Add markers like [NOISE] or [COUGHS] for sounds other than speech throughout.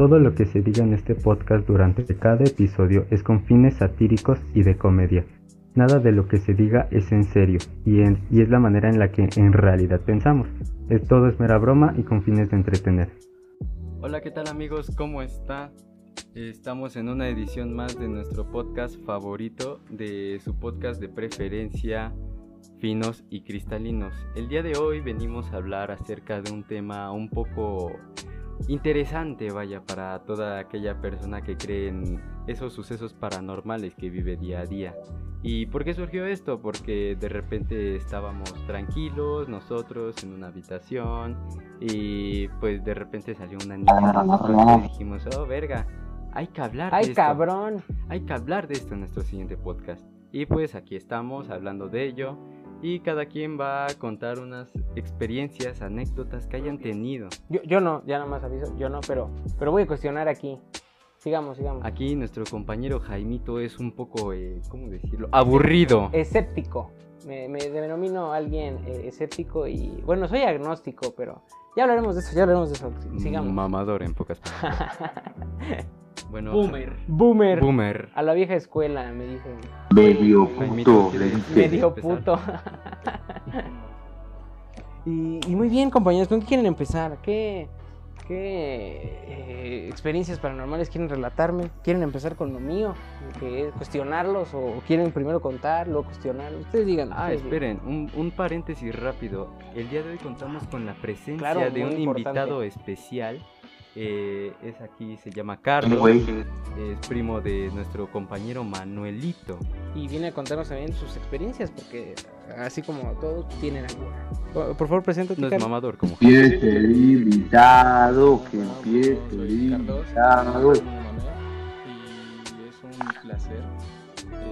Todo lo que se diga en este podcast durante cada episodio es con fines satíricos y de comedia. Nada de lo que se diga es en serio y, es la manera en la que en realidad pensamos. Es, todo es mera broma y con fines de entretener. Hola, ¿qué tal amigos? ¿Cómo está? Estamos en una edición más de nuestro podcast favorito, de su podcast de preferencia, finos y cristalinos. El día de hoy venimos a hablar acerca de un tema un poco interesante, vaya, para toda aquella persona que cree en esos sucesos paranormales que vive día a día. ¿Y por qué surgió esto? Porque de repente estábamos tranquilos nosotros en una habitación y pues de repente salió una niña y dijimos, oh verga, hay que hablar de esto. cabrón! Hay que hablar de esto en nuestro siguiente podcast. Y pues aquí estamos hablando de ello y cada quien va a contar unas experiencias, anécdotas que hayan tenido. Yo, yo no, ya nada más aviso, yo no, pero, pero voy a cuestionar aquí. Sigamos, sigamos. Aquí nuestro compañero Jaimito es un poco, eh, ¿cómo decirlo? Aburrido. Escéptico. Me, me denomino alguien eh, escéptico y, bueno, soy agnóstico, pero ya hablaremos de eso, ya hablaremos de eso. Sigamos. Mamador en pocas palabras. [LAUGHS] Bueno, Boomer. Boomer. Boomer. A la vieja escuela, me dicen. Medio puto. Medio puto. y, y, muy bien, compañeros, ¿con qué quieren empezar? ¿Qué, qué eh, experiencias paranormales quieren relatarme? ¿Quieren empezar con lo mío? Que es cuestionarlos o quieren primero contar, luego cuestionar? Ustedes digan. Ah, esperen, Un, un, paréntesis rápido. El día de hoy contamos con la presencia de un invitado especial eh, es aquí, se llama Carlos, es primo de nuestro compañero Manuelito. Y viene a contarnos también sus experiencias, porque así como todos tienen alguna. Por, favor, preséntate. No es mamador como. Empiece el invitado, que empiece el invitado. Y es un placer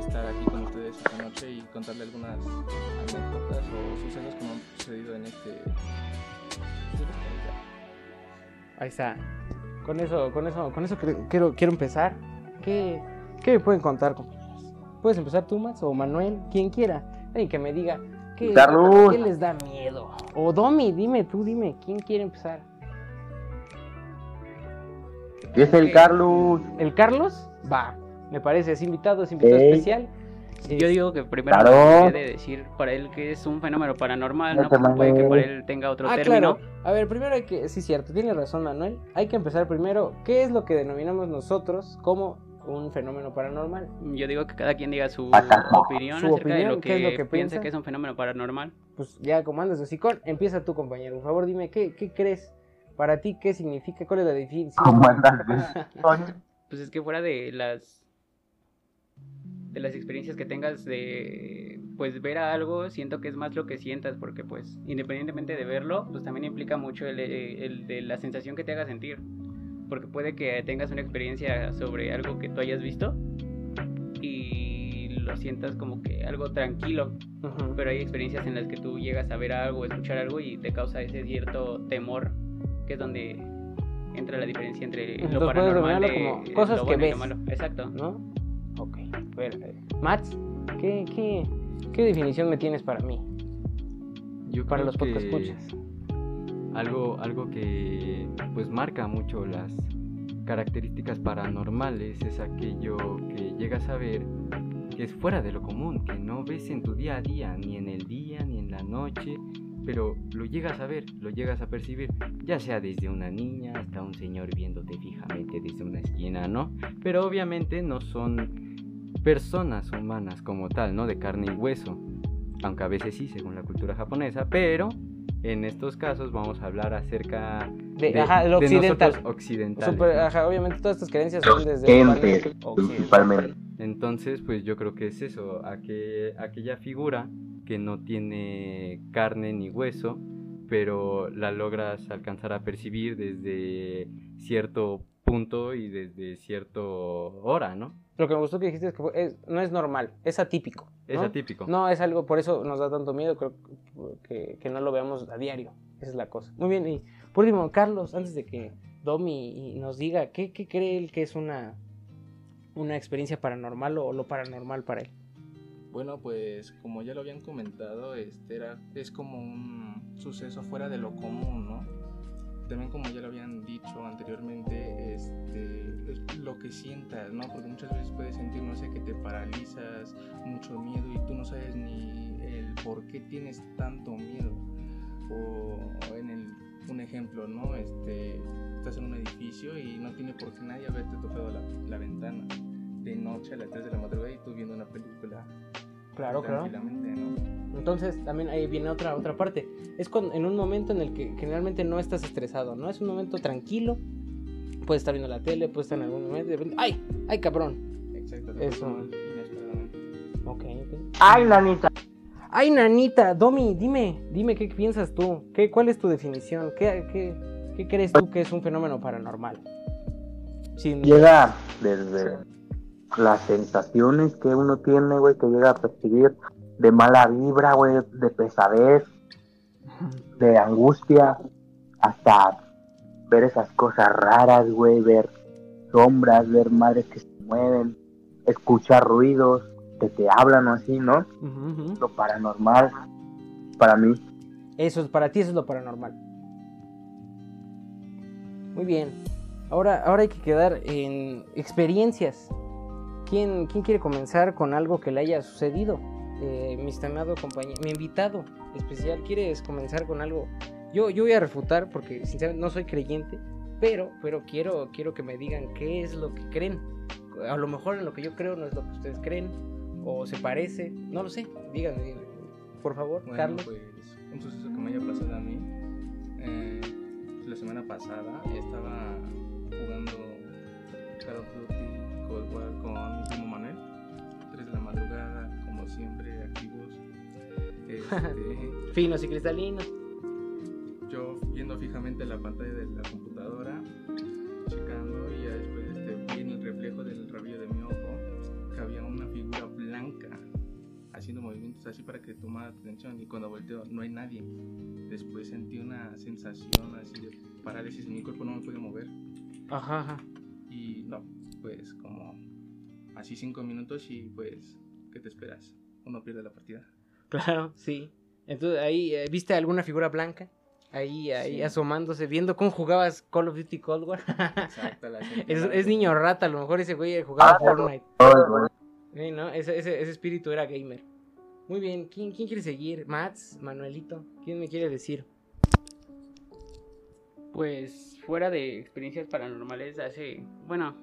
estar aquí con ustedes esta noche y contarle algunas anécdotas o sucesos que me han sucedido en este Ahí está. Con eso, con eso, con eso quiero, quiero empezar. ¿Qué, ¿Qué me pueden contar, ¿Puedes empezar tú, Max, o Manuel? Quien quiera. Alguien que me diga. ¿qué, ¿Qué les da miedo? O Domi, dime tú, dime. ¿Quién quiere empezar? Es el Carlos. ¿El Carlos? Va. Me parece, es invitado, es invitado especial. Yo digo que primero claro. de decir para él que es un fenómeno paranormal, no, puede que para él tenga otro ah, término. Claro. A ver, primero hay que, sí, cierto, tiene razón Manuel. Hay que empezar primero, ¿qué es lo que denominamos nosotros como un fenómeno paranormal? Yo digo que cada quien diga su opinión acerca de lo que, es piensa que es un fenómeno paranormal. Pues ya, como andas así, con, empieza tú, compañero. Por favor, dime, ¿qué, qué crees? Para ti, ¿qué significa? ¿Cuál es la definición? [LAUGHS] pues es que fuera de las de las experiencias que tengas de pues ver a algo, siento que es más lo que sientas, porque pues independientemente de verlo, pues también implica mucho el, el, de la sensación que te haga sentir. Porque puede que tengas una experiencia sobre algo que tú hayas visto y lo sientas como que algo tranquilo, pero hay experiencias en las que tú llegas a ver algo, escuchar algo y te causa ese cierto temor, que es donde entra la diferencia entre lo paranormal y cosas que ves, Exacto. ¿no? Ok, bueno, Mats, ¿qué, qué, qué definición me tienes para mí? Yo para los podcast escuchas. Algo, algo que pues marca mucho las características paranormales es aquello que llegas a ver que es fuera de lo común, que no ves en tu día a día, ni en el día, ni en la noche, pero lo llegas a ver, lo llegas a percibir, ya sea desde una niña hasta un señor viéndote fijamente desde una esquina, ¿no? Pero obviamente no son personas humanas como tal, ¿no? De carne y hueso. Aunque a veces sí, según la cultura japonesa, pero en estos casos vamos a hablar acerca de, lo occidental. obviamente todas estas creencias son desde principalmente. Entonces, pues yo creo que es eso, aquella figura que no tiene carne ni hueso, pero la logras alcanzar a percibir desde cierto punto y desde cierto hora, ¿no? Lo que me gustó que dijiste es que no es normal, es atípico. Es atípico. No, es algo, por eso nos da tanto miedo creo que, que, no lo veamos a diario. Esa es la cosa. Muy bien, y por último, Carlos, antes de que Domi nos diga, ¿qué, qué cree él que es una, una experiencia paranormal o lo paranormal para él? Bueno, pues como ya lo habían comentado, este era, es como un suceso fuera de lo común, ¿no? También como ya lo habían dicho anteriormente, este lo que sientas, ¿no? Porque muchas veces puedes sentir, no sé, que te paralizas, mucho miedo y tú no sabes ni el por qué tienes tanto miedo. O en el, un ejemplo, ¿no? Este, estás en un edificio y no tiene por qué nadie haberte tocado la, la ventana de noche a las 3 de la madrugada y tú viendo una película Claro, claro. Entonces, también ahí viene otra, otra parte. Es cuando, en un momento en el que generalmente no estás estresado, ¿no? Es un momento tranquilo. Puedes estar viendo la tele, puedes estar en algún momento de repente, ¡ay! ¡ay, cabrón! Exacto. Eso. Ok, ok. Ay, nanita. ¡Ay, nanita! Domi, dime, dime qué piensas tú. ¿Qué, ¿Cuál es tu definición? ¿Qué, qué, qué crees tú que es un fenómeno paranormal? Sin... Llega desde las sensaciones que uno tiene, güey, que llega a percibir de mala vibra, güey, de pesadez, de angustia, hasta ver esas cosas raras, güey, ver sombras, ver madres que se mueven, escuchar ruidos que te hablan o así, ¿no? Lo paranormal, para mí, Eso es para ti, eso es lo paranormal. Muy bien. Ahora, ahora hay que quedar en experiencias. ¿Quién, quién quiere comenzar con algo que le haya sucedido? Eh, mi estimado compañero, mi invitado especial, ¿quieres comenzar con algo? Yo, yo voy a refutar porque sinceramente no soy creyente, pero, pero quiero, quiero que me digan qué es lo que creen. A lo mejor en lo que yo creo no es lo que ustedes creen, o se parece, no lo sé. Díganme, díganme. por favor, Bueno, Carlos. pues un suceso que me haya pasado a mí. eh, la semana pasada estaba jugando Call of Duty Cold War con mi primo Manuel. 3 de la madrugada, como siempre, activos. [LAUGHS] Este, Finos y cristalinos. yo viendo fijamente la pantalla de la computadora, checando y ya después este, vi en el reflejo del rabillo de mi ojo que había una figura blanca haciendo movimientos así para que tomara atención y cuando volteo no hay nadie. Después sentí una sensación así de parálisis en mi cuerpo, no me podía mover Ajá, ajá. y no, pues como así cinco minutos y pues, ¿qué te esperas? Uno pierde la partida. Claro, sí. Entonces ahí, eh, ¿viste alguna figura blanca? Ahí, ahí Sí. asomándose, viendo cómo jugabas Call of Duty Cold War. Exacto, la [LAUGHS] es, es niño rata, a lo mejor ese güey jugaba Ah, Fortnite. Sí, ¿no? Ese, ese, ese espíritu era gamer. Muy bien, ¿quién, quién quiere seguir? Mats, Manuelito, ¿quién me quiere decir? Pues fuera de experiencias paranormales, hace, bueno,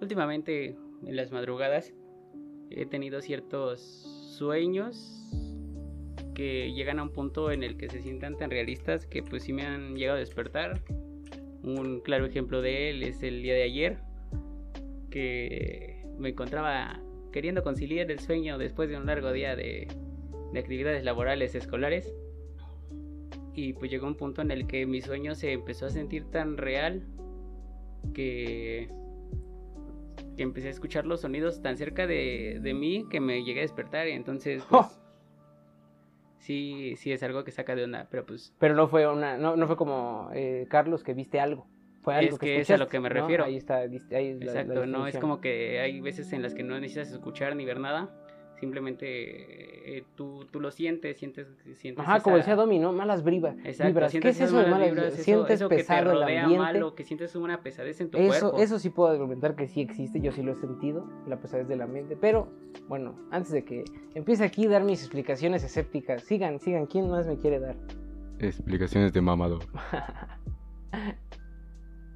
últimamente en las madrugadas he tenido ciertos sueños que llegan a un punto en el que se sientan tan realistas que pues sí me han llegado a despertar. Un claro ejemplo de él es el día de ayer, que me encontraba queriendo conciliar el sueño después de un largo día de, de actividades laborales escolares y pues llegó un punto en el que mi sueño se empezó a sentir tan real que, que empecé a escuchar los sonidos tan cerca de, de mí que me llegué a despertar y entonces pues, ¡Oh! sí, sí es algo que saca de onda, pero pues Pero no fue una, no, no fue como eh, Carlos que viste algo. Fue algo Es que, que es a lo que me ¿no? refiero. Ahí está, ahí es la- la exacto, no es como que hay veces en las que no necesitas escuchar ni ver nada, simplemente eh, tú, tú lo sientes, sientes, sientes Ajá, como decía Domi, ¿no? Malas vibras. Exacto, vibras. ¿Qué es eso de malas vibras, eso- Sientes eso que te pesado el rodea ambiente. malo, que sientes una pesadez en tu Eso, cuerpo. eso sí puedo argumentar que sí existe, yo sí lo he sentido, la pesadez del ambiente. Pero, bueno, antes de que empiece aquí a dar mis explicaciones escépticas, sigan, sigan, ¿quién más me quiere dar? Explicaciones de mamador. [LAUGHS]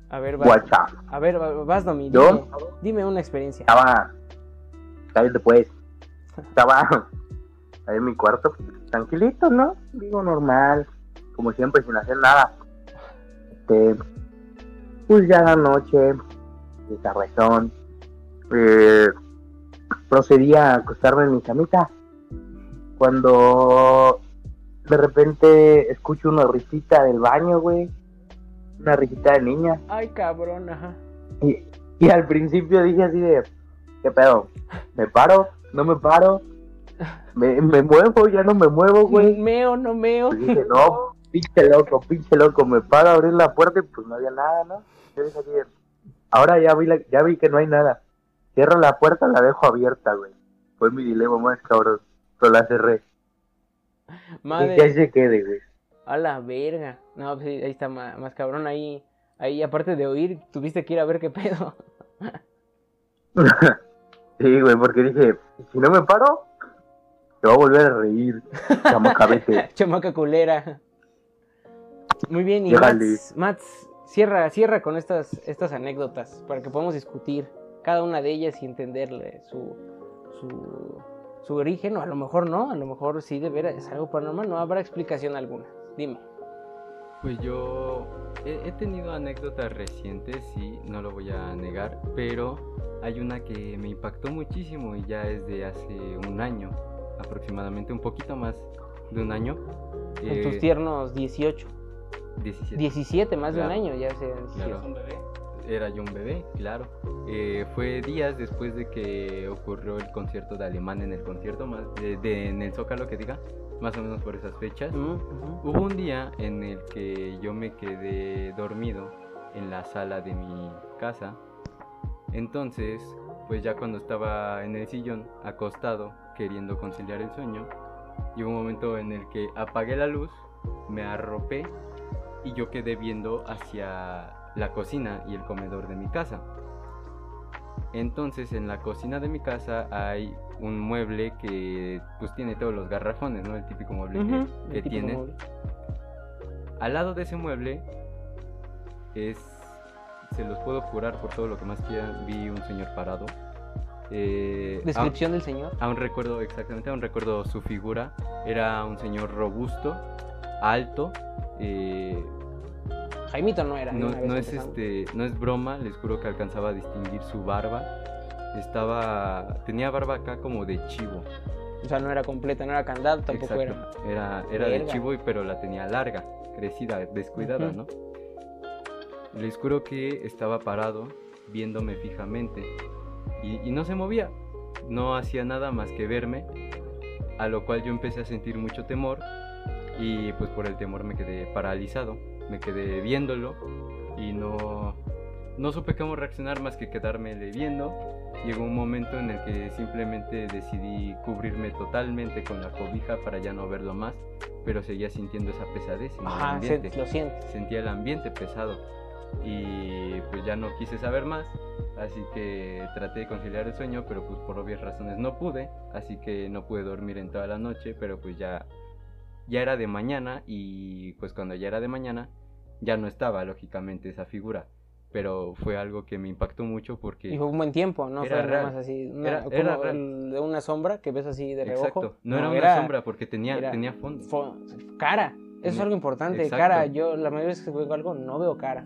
A ver, vas, a ver, va- vas, Domi, dime, ¿Yo? dime una experiencia. Estaba, cállate pues, estaba [LAUGHS] ahí en mi cuarto, tranquilito, ¿no? Digo, normal, como siempre, sin hacer nada. Este, pues ya la noche, de tardezón, eh, procedí a acostarme en mi camita. Cuando de repente escucho una risita del baño, güey. Una risita de niña. Ay, cabrón, ajá. Y, y al principio dije así de, ¿qué pedo? ¿Me paro? ¿No me paro? ¿Me, me muevo? ¿Ya no me muevo, güey? Meo, no meo. Pues dije, no, pinche loco, pinche loco, me paro a abrir la puerta y pues no había nada, ¿no? Yo dije ahora ya vi, la- ya vi que no hay nada. Cierro la puerta, la dejo abierta, güey. Fue mi dilema más cabrón. Pero la cerré. Y Madre, se quede, güey. a la verga. No, pues ahí está ma- más, cabrón, ahí, ahí aparte de oír, tuviste que ir a ver qué pedo. [LAUGHS] sí, güey, porque dije, si no me paro, te va a volver a reír, chamaca, vete. [LAUGHS] Chamaca culera. Muy bien, y Mats, cierra, cierra con estas, estas anécdotas para que podamos discutir cada una de ellas y entenderle su, su, su origen, o a lo mejor no, a lo mejor sí de veras es algo paranormal, no habrá explicación alguna. Dime. Pues yo he, he tenido anécdotas recientes, sí, no lo voy a negar, pero hay una que me impactó muchísimo y ya es de hace un año, aproximadamente un poquito más de un año. En Eh, tus tiernos 18, 17. 17, más de un año, ya se Claro. ¿Es un bebé? Era yo un bebé, claro. Eh, fue días después de que ocurrió el concierto de Alemán en el concierto, más de, de- en el Zócalo que diga, más o menos por esas fechas. Ujú, ujú. Hubo un día en el que yo me quedé dormido en la sala de mi casa. Entonces, pues ya cuando estaba en el sillón, acostado, queriendo conciliar el sueño, llegó un momento en el que apagué la luz, me arropé y yo quedé viendo hacia la cocina y el comedor de mi casa. Entonces en la cocina de mi casa hay un mueble que pues tiene todos los garrafones, ¿no? El típico mueble que- que, el típico tiene. mueble. Al lado de ese mueble es, se los puedo jurar por todo lo que más quieran, vi un señor parado. Eh, aún- Descripción del señor. Aún recuerdo exactamente, aún recuerdo su figura. Era un señor robusto, alto. eh, Jaimito no era. de no, es este, no es broma, les juro que alcanzaba a distinguir su barba. Estaba, tenía barba acá como de chivo. O sea, no era completa, no era candado, tampoco era. Exacto. Era, era de chivo, y- pero la tenía larga, crecida, descuidada. ¿no? Les juro que estaba parado, viéndome fijamente. Y, y no se movía. No hacía nada más que verme. A lo cual yo empecé a sentir mucho temor. Y pues por el temor me quedé paralizado. Me quedé viéndolo. Y no, no supe cómo reaccionar más que quedarme viendo. Llegó un momento en el que simplemente decidí cubrirme totalmente con la cobija para ya no verlo más, pero seguía sintiendo esa pesadez en el Ajá, se- ambiente. lo siento. Sentía el ambiente pesado y pues ya no quise saber más, así que traté de conciliar el sueño, pero pues por obvias razones no pude, así que no pude dormir en toda la noche, pero pues ya ya era de mañana y pues cuando ya era de mañana ya no estaba lógicamente esa figura, pero fue algo que me impactó mucho porque Y fue un buen tiempo, ¿no? Era fue real. más así. Una, Era- como era real. el de una sombra que ves así de reojo. Exacto, no, era una sombra porque tenía tenía fondo. fo- cara. Eso es algo importante. Exacto. Cara, yo la mayoría de veces que veo algo no veo cara.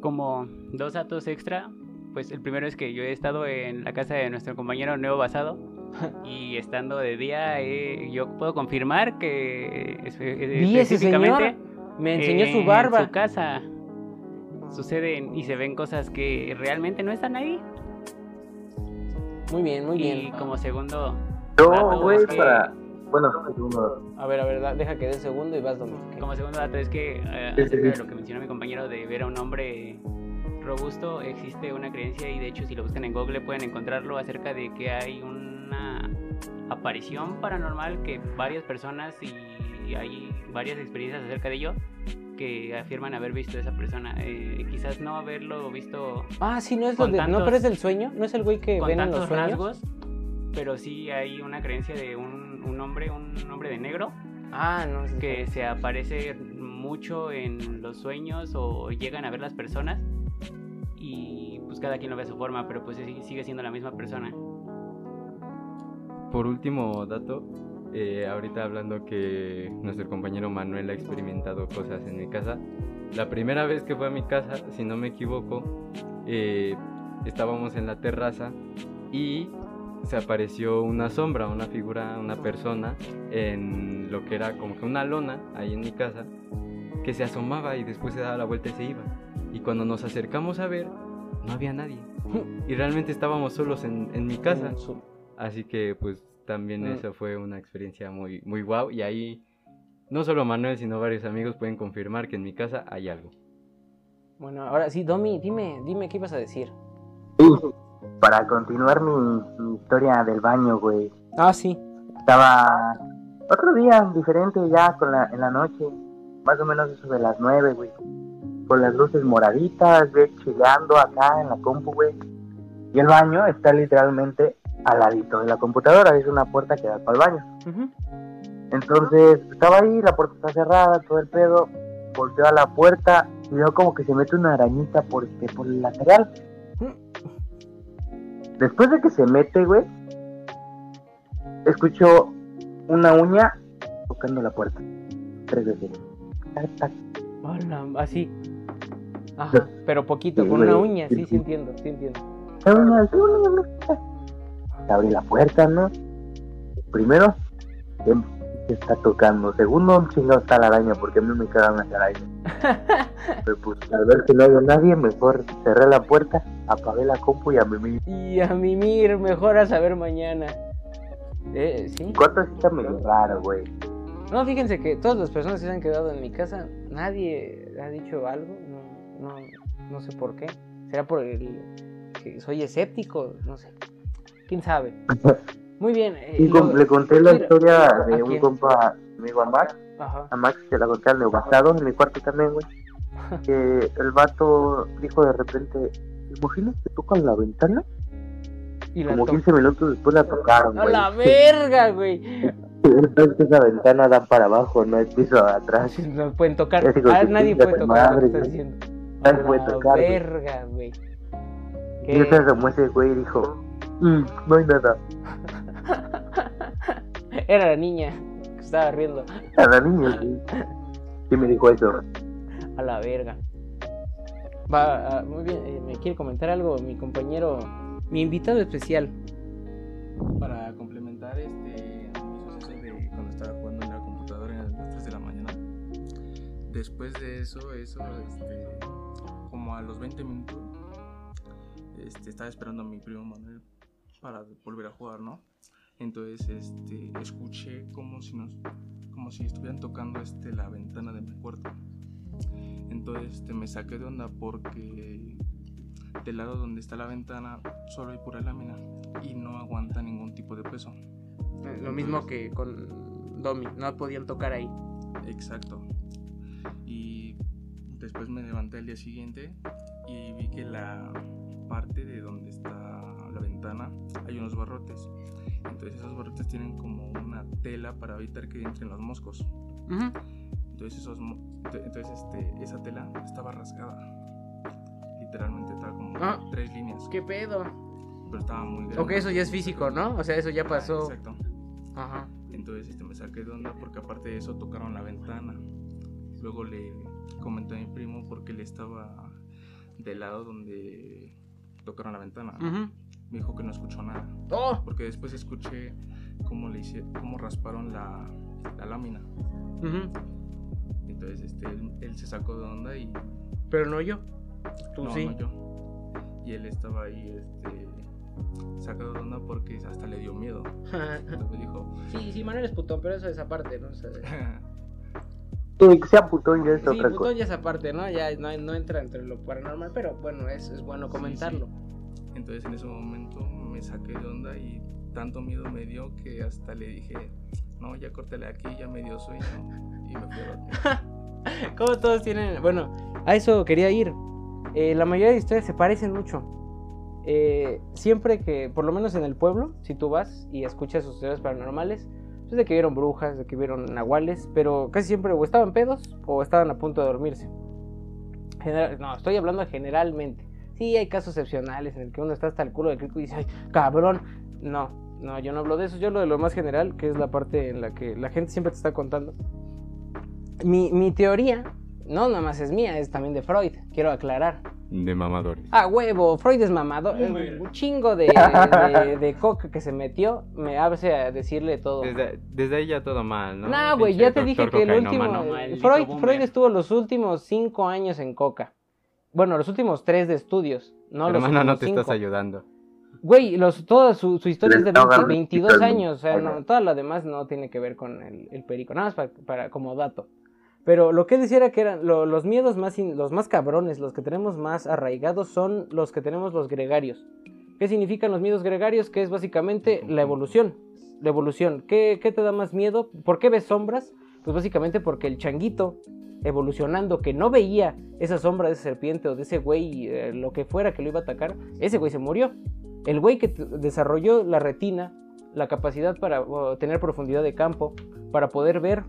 Como dos datos extra, pues el primero es que yo he estado en la casa de nuestro compañero Nuevo Basado [LAUGHS] y estando de día eh, yo puedo confirmar que espe- Vi ese señor. específicamente Me enseñó su en barba. su casa suceden y se ven cosas que realmente no están ahí. Muy bien, muy Y bien. como segundo, güey, es que- para. Bueno, un segundo. A ver, a ver, deja que dé el segundo y vas, Domingo. como segundo dato es que eh, acerca de lo que mencionó mi compañero de ver a un hombre robusto, existe una creencia y de hecho si lo buscan en Google pueden encontrarlo acerca de que hay una aparición paranormal que varias personas y hay varias experiencias acerca de ello que afirman haber visto a esa persona. Eh, quizás no haberlo visto Ah, sí, no es lo de. ¿No tantos- pero es del sueño? ¿No es el güey que con ven en los sueños? rasgos, pero sí hay una creencia de un, un hombre, un hombre de negro Ah, no, es el que se aparece mucho en los sueños o llegan a ver las personas y pues cada quien lo ve a su forma, pero pues sí- sigue siendo la misma persona. Por último dato, eh, ahorita hablando que nuestro compañero Manuel ha experimentado cosas en mi casa. La primera vez que fue a mi casa, si no me equivoco, eh, estábamos en la terraza y se apareció una sombra, una figura, una persona en lo que era como que una lona ahí en mi casa que se asomaba y después se daba la vuelta y se iba. Y cuando nos acercamos a ver, no había nadie. [LAUGHS] Y realmente estábamos solos en, en mi casa. Así que pues también Mm. eso fue una experiencia muy muy guau y ahí no solo Manuel sino varios amigos pueden confirmar que en mi casa hay algo. Bueno, ahora sí, Domi, dime, dime qué ibas a decir. Sí, para continuar mi, mi historia del baño, güey. Ah, sí. Estaba otro día diferente ya con la, en la noche, más o menos eso de las nueve, güey. con las luces moraditas, güey, chillando acá en la compu, güey. Y el baño está literalmente al ladito de la computadora, es una puerta que da para el baño. Entonces, estaba ahí, la puerta está cerrada, todo el pedo, volteo a la puerta y veo como que se mete una arañita por este, por el lateral. Después de que se mete, güey, escucho una uña tocando la puerta. Tres veces. Así. Ajá, pero poquito, con una uña, sí, sí entiendo, sí entiendo. Una uña. Abrí la puerta, ¿no? Primero, ¿quién se está tocando? Segundo, un chingado está la araña, porque a mí me quedan las arañas. [LAUGHS] Pero pues, al ver que no había nadie, mejor cerré la puerta, apagué la compu y a mí Y a mimir, mejor a saber mañana. Eh, sí. cuarto sí está medio raro, güey. No, fíjense que todas las personas que se han quedado en mi casa, nadie ha dicho algo, no, no, no sé por qué. ¿Será por el que soy escéptico? No sé. ¿Quién sabe? [LAUGHS] Muy bien. eh, Sí, com- luego- le conté la Mira, historia ¿a de un quién? compa amigo a Max, Ajá. a Max se la conté al neogastado, en mi cuarto también, güey. [LAUGHS] Que el vato dijo de repente, ¿te imaginas que tocan la ventana? Y la Como to- 15 minutos después la tocaron, ¡A güey. la verga, güey! [LAUGHS] Entonces esa ventana da para abajo, no hay piso atrás. Nos pueden tocar. Digo, Ah, nadie puede tocar lo que madre, estás diciendo. Nadie puede la tocar, verga, güey. Y se muestra el güey y dijo, "Mm, no hay nada. [LAUGHS] Era la niña que estaba riendo. A la niña, sí. Sí me dijo eso. A la verga. Va, ah, muy bien. eh, ¿Me quiere comentar algo mi compañero, mi invitado especial? Para complementar este suceso de cuando estaba jugando en la computadora a las 3 de la mañana. Después de eso, eso, este, como a los 20 minutos, este, estaba esperando a mi primo Manuel para volver a jugar, ¿no? Entonces, este, escuché como si nos, como si estuvieran tocando este la ventana de mi cuarto. Entonces, este, me saqué de onda porque del lado donde está la ventana solo hay pura lámina y no aguanta ningún tipo de peso. Eh, Lo mismo que con Domi, no podían tocar ahí. Exacto. Y después me levanté al día siguiente y vi que la parte de donde está ventana hay unos barrotes. Entonces esos barrotes tienen como una tela para evitar que entren los moscos. Ujú. Entonces, esos, entonces este, esa tela estaba rasgada. Literalmente estaba como Ah. tres líneas. ¿Qué pedo? Pero estaba muy grande. Ok, eso ya es físico, ¿no? O sea, eso ya Ah, pasó. Exacto. Ajá. Entonces este, me saqué de onda porque aparte de eso tocaron la ventana. Luego le comenté a mi primo porque él estaba del lado donde tocaron la ventana. ¿no? Ujú. Me dijo que no escuchó nada. ¡Oh! Porque después escuché cómo le hice, cómo rasparon la, la lámina. Entonces este, él, él se sacó de onda y Pero no yo. Tú no, sí. no yo. Y él estaba ahí este, sacado de onda porque hasta le dio miedo. Entonces me dijo, [LAUGHS] sí, sí, Manuel es putón, pero eso es aparte, ¿no? O sea, [LAUGHS] Sí, que sea putón ya es sí, otra putón cosa. ya es aparte, ¿no? Ya no, no entra entre lo paranormal, pero bueno, es, es bueno Sí, comentarlo. Entonces en ese momento me saqué de onda y tanto miedo me dio que hasta le dije, no, ya córtale aquí, ya me dio sueño y me fui a. [LAUGHS] Como todos tienen. Bueno, a eso quería ir. Eh, la mayoría de historias se parecen mucho. Eh, siempre que, por lo menos en el pueblo, si tú vas y escuchas sus historias paranormales, pues de que vieron brujas, de que vieron nahuales, pero casi siempre o estaban pedos o estaban a punto de dormirse. No, estoy hablando generalmente. Sí, hay casos excepcionales en el que uno está hasta el culo de crico y dice, ay, cabrón. No, no, yo no hablo de eso. Yo hablo de lo más general, que es la parte en la que la gente siempre te está contando. Mi, mi teoría, no nada más es mía, es también de Freud, quiero aclarar. De mamadores. Ah, huevo, Freud es mamado. eh, Un chingo de, de, de coca que se metió me hace a decirle todo. Desde, desde ahí ya todo mal, ¿no? Nah, güey, ya te dije que el último. Freud. Freud estuvo los últimos cinco años en coca. Bueno, los últimos tres de estudios. No los Hermano, no te estás ayudando. Güey, los, toda su, su historia es de Le está 20 agarrando 22 el años, o sea, no, todo lo demás no tiene que ver con el, el perico, nada más para, para- como dato. Pero lo que él decía era que eran lo- los miedos más, in- los más cabrones, los que tenemos más arraigados son los que tenemos los gregarios. ¿Qué significan los miedos gregarios? Que es básicamente la evolución. La evolución. ¿Qué, qué te da más miedo? ¿Por qué ves sombras? Pues básicamente porque el changuito evolucionando que no veía esa sombra de serpiente o de ese güey, eh, lo que fuera que lo iba a atacar, ese güey se murió. El güey que desarrolló la retina, la capacidad para tener profundidad de campo, para poder ver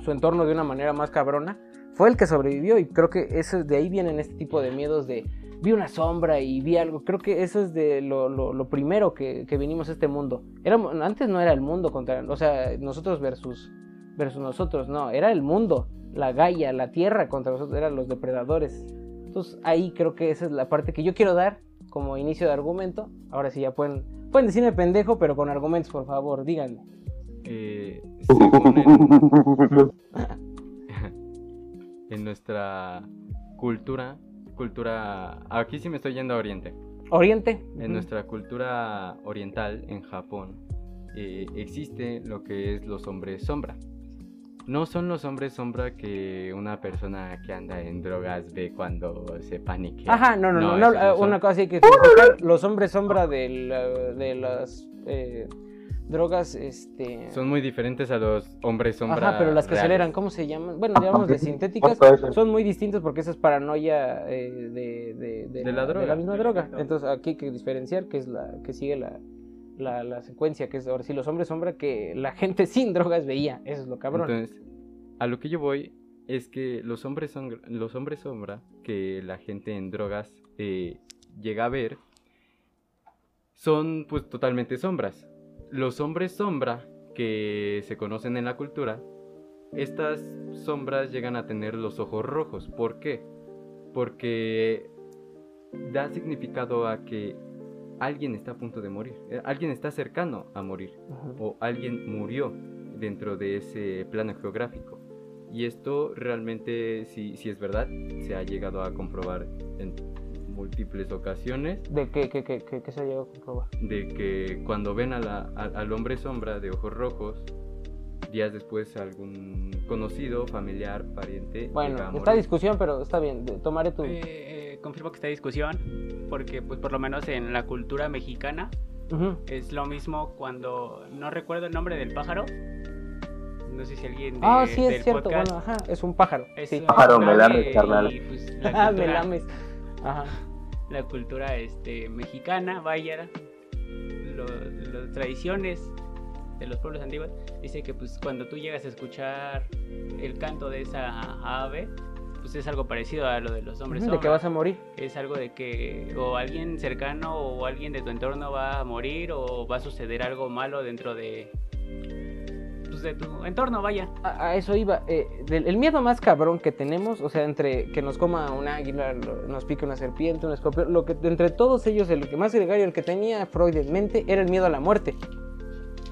su entorno de una manera más cabrona, fue el que sobrevivió y creo que eso de ahí vienen este tipo de miedos de vi una sombra y vi algo. Creo que eso es de lo, primero que, vinimos a este mundo. Antes no era el mundo contra, o sea, nosotros versus, versus nosotros, no, era el mundo, la Gaia, la Tierra contra nosotros, eran los depredadores. Entonces ahí creo que esa es la parte que yo quiero dar como inicio de argumento. Ahora sí ya pueden, pueden decirme pendejo, pero con argumentos, por favor, díganme. Eh, [LAUGHS] [LAUGHS] en nuestra cultura cultura... Aquí sí me estoy yendo a Oriente. Oriente. En nuestra cultura oriental, en Japón, eh, existe lo que es los hombres sombra. No son los hombres sombra que una persona que anda en drogas ve cuando se paniquea. Ajá, no, no, no, no, una cosa hay que Los hombres sombra de, de las eh, drogas, este... Son muy diferentes a los hombres sombra. Ajá, pero las que aceleran, ¿cómo se llaman? Bueno, digamos de sintéticas, son muy distintas porque esa es paranoia eh, de, de, la droga. De la misma droga. Entonces aquí hay que diferenciar que es la que sigue la, la, secuencia, que es ahora sí los hombres sombra que la gente [LAUGHS] sin drogas veía. Eso es lo cabrón. Entonces, a lo que yo voy es que los hombres, son, los hombres sombra que la gente en drogas eh, llega a ver son pues totalmente sombras los hombres sombra que se conocen en la cultura, estas sombras llegan a tener los ojos rojos. ¿Por qué? Porque da significado a que alguien está a punto de morir, eh, alguien está cercano a morir o alguien murió dentro de ese plano geográfico. Y esto realmente, si, si es verdad, se ha llegado a comprobar en múltiples ocasiones. ¿De qué, qué, qué, qué, se ha llegado a comprobar? De que cuando ven a la, al hombre sombra de ojos rojos, días después algún conocido, familiar, pariente. Bueno, está discusión, pero está bien, tomaré tu... Eh, confirmo que está discusión, porque pues por lo menos en la cultura mexicana es lo mismo cuando no recuerdo el nombre del pájaro. No sé si alguien Ah, sí, es cierto, bueno, ajá, es un pájaro. Es un pájaro, melames, carnal. Pues, [LAUGHS] ah, melames. Ajá la cultura este, mexicana, vaya, las tradiciones de los pueblos antiguos, dice que pues cuando tú llegas a escuchar el canto de esa ave, pues es algo parecido a lo de los hombres. De que vas a morir. Es algo de que o alguien cercano o alguien de tu entorno va a morir o va a suceder algo malo dentro de, pues, de tu entorno, vaya. A, eso iba. Eh, el miedo más cabrón que tenemos, o sea, entre que nos coma un águila, nos pique una serpiente, un escorpión, lo que entre todos ellos, el que más gregario, el que tenía Freud en mente, era el miedo a la muerte.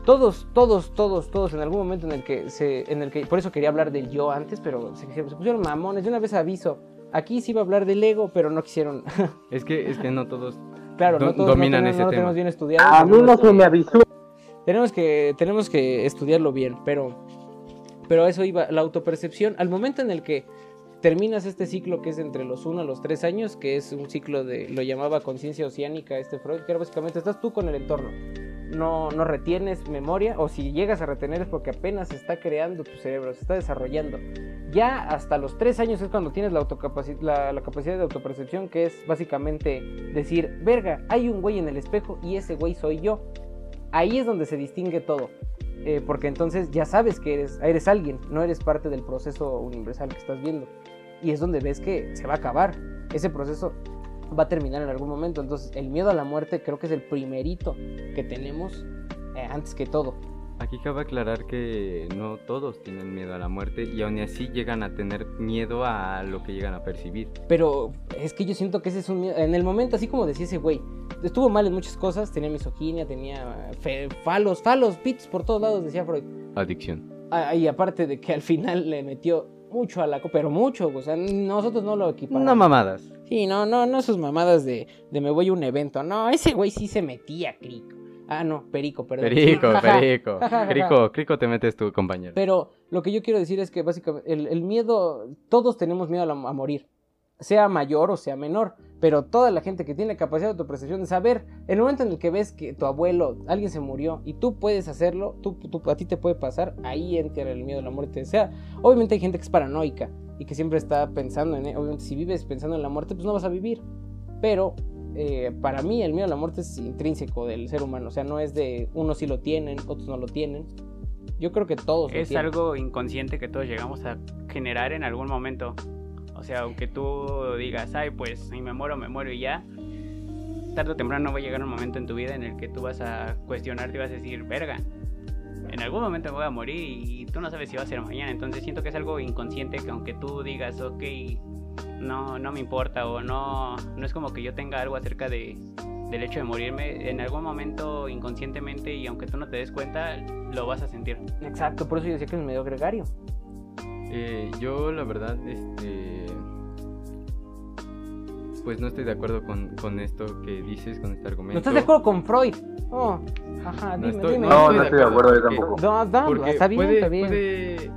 Todos, todos, todos, todos, en algún momento en el que se, en el que, por eso quería hablar del yo antes, pero se, pusieron mamones. De una vez aviso, aquí sí iba a hablar del ego, pero no quisieron. [LAUGHS] es que, es que no todos, claro, no todos dominan ese tema. bien estudiado. A mí no se me avisó tenemos que, tenemos que estudiarlo bien, pero, pero eso iba, la autopercepción, al momento en el que terminas este ciclo que es entre los 1 a los 3 años, que es un ciclo de, lo llamaba conciencia oceánica este Freud, que era básicamente estás tú con el entorno. No, retienes memoria, o si llegas a retener es porque apenas se está creando tu cerebro, se está desarrollando. Ya hasta los 3 años es cuando tienes la, la, la capacidad de autopercepción, que es básicamente decir, verga, hay un güey en el espejo y ese güey soy yo ahí es donde se distingue todo. Eh, porque entonces ya sabes que eres, eres alguien, no eres parte del proceso universal que estás viendo. Y es donde ves que se va a acabar. Ese proceso va a terminar en algún momento. Entonces el miedo a la muerte creo que es el primerito que tenemos eh, antes que todo. Aquí cabe aclarar que no todos tienen miedo a la muerte y aún así llegan a tener miedo a lo que llegan a percibir. Pero es que yo siento que ese es un miedo. En el momento, así como decía ese güey, estuvo mal en muchas cosas, tenía misoginia, tenía falos, falos, pits por todos lados, decía Freud. Adicción. Ah, y aparte de que al final le metió mucho a la pero mucho, o sea, nosotros no lo equipamos. No mamadas. Sí, no, no, no sus mamadas de, de me voy a un evento. No, ese güey sí se metía, crico. Ah, no, Perico, perdón. Perico, [LAUGHS] Perico. [LAUGHS] Crico, Crico te metes tu compañero. Pero lo que yo quiero decir es que básicamente el, miedo, todos tenemos miedo a, morir. sea mayor o sea menor, pero toda la gente que tiene capacidad de autopercepción de saber, el momento en el que ves que tu abuelo, alguien se murió y tú puedes hacerlo, tú, a ti te puede pasar, ahí entra el miedo a la muerte. O sea, obviamente hay gente que es paranoica y que siempre está pensando en, obviamente si vives pensando en la muerte, pues no vas a vivir. Pero eh, para mí el miedo a la muerte es intrínseco del ser humano, o sea, no es de unos sí lo tienen, otros no lo tienen. Yo creo que todos. Es algo inconsciente que todos llegamos a generar en algún momento. O sea, aunque tú digas, ay, pues si me muero, me muero y ya, tarde o temprano va a llegar un momento en tu vida en el que tú vas a cuestionarte y vas a decir, verga, en algún momento me voy a morir y tú no sabes si va a ser mañana. Entonces siento que es algo inconsciente que aunque tú digas, ok, no, no me importa o no, no es como que yo tenga algo acerca de, del hecho de morirme, en algún momento inconscientemente y aunque tú no te des cuenta, lo vas a sentir. Exacto, por eso yo decía que es medio gregario. Eh, yo la verdad, este, pues no estoy de acuerdo con, esto que dices, con este argumento. ¿No estás de acuerdo con Freud? Oh, ajá, dime, no dime. No, no estoy de acuerdo, yo tampoco. No, no, está bien, está bien. Puede,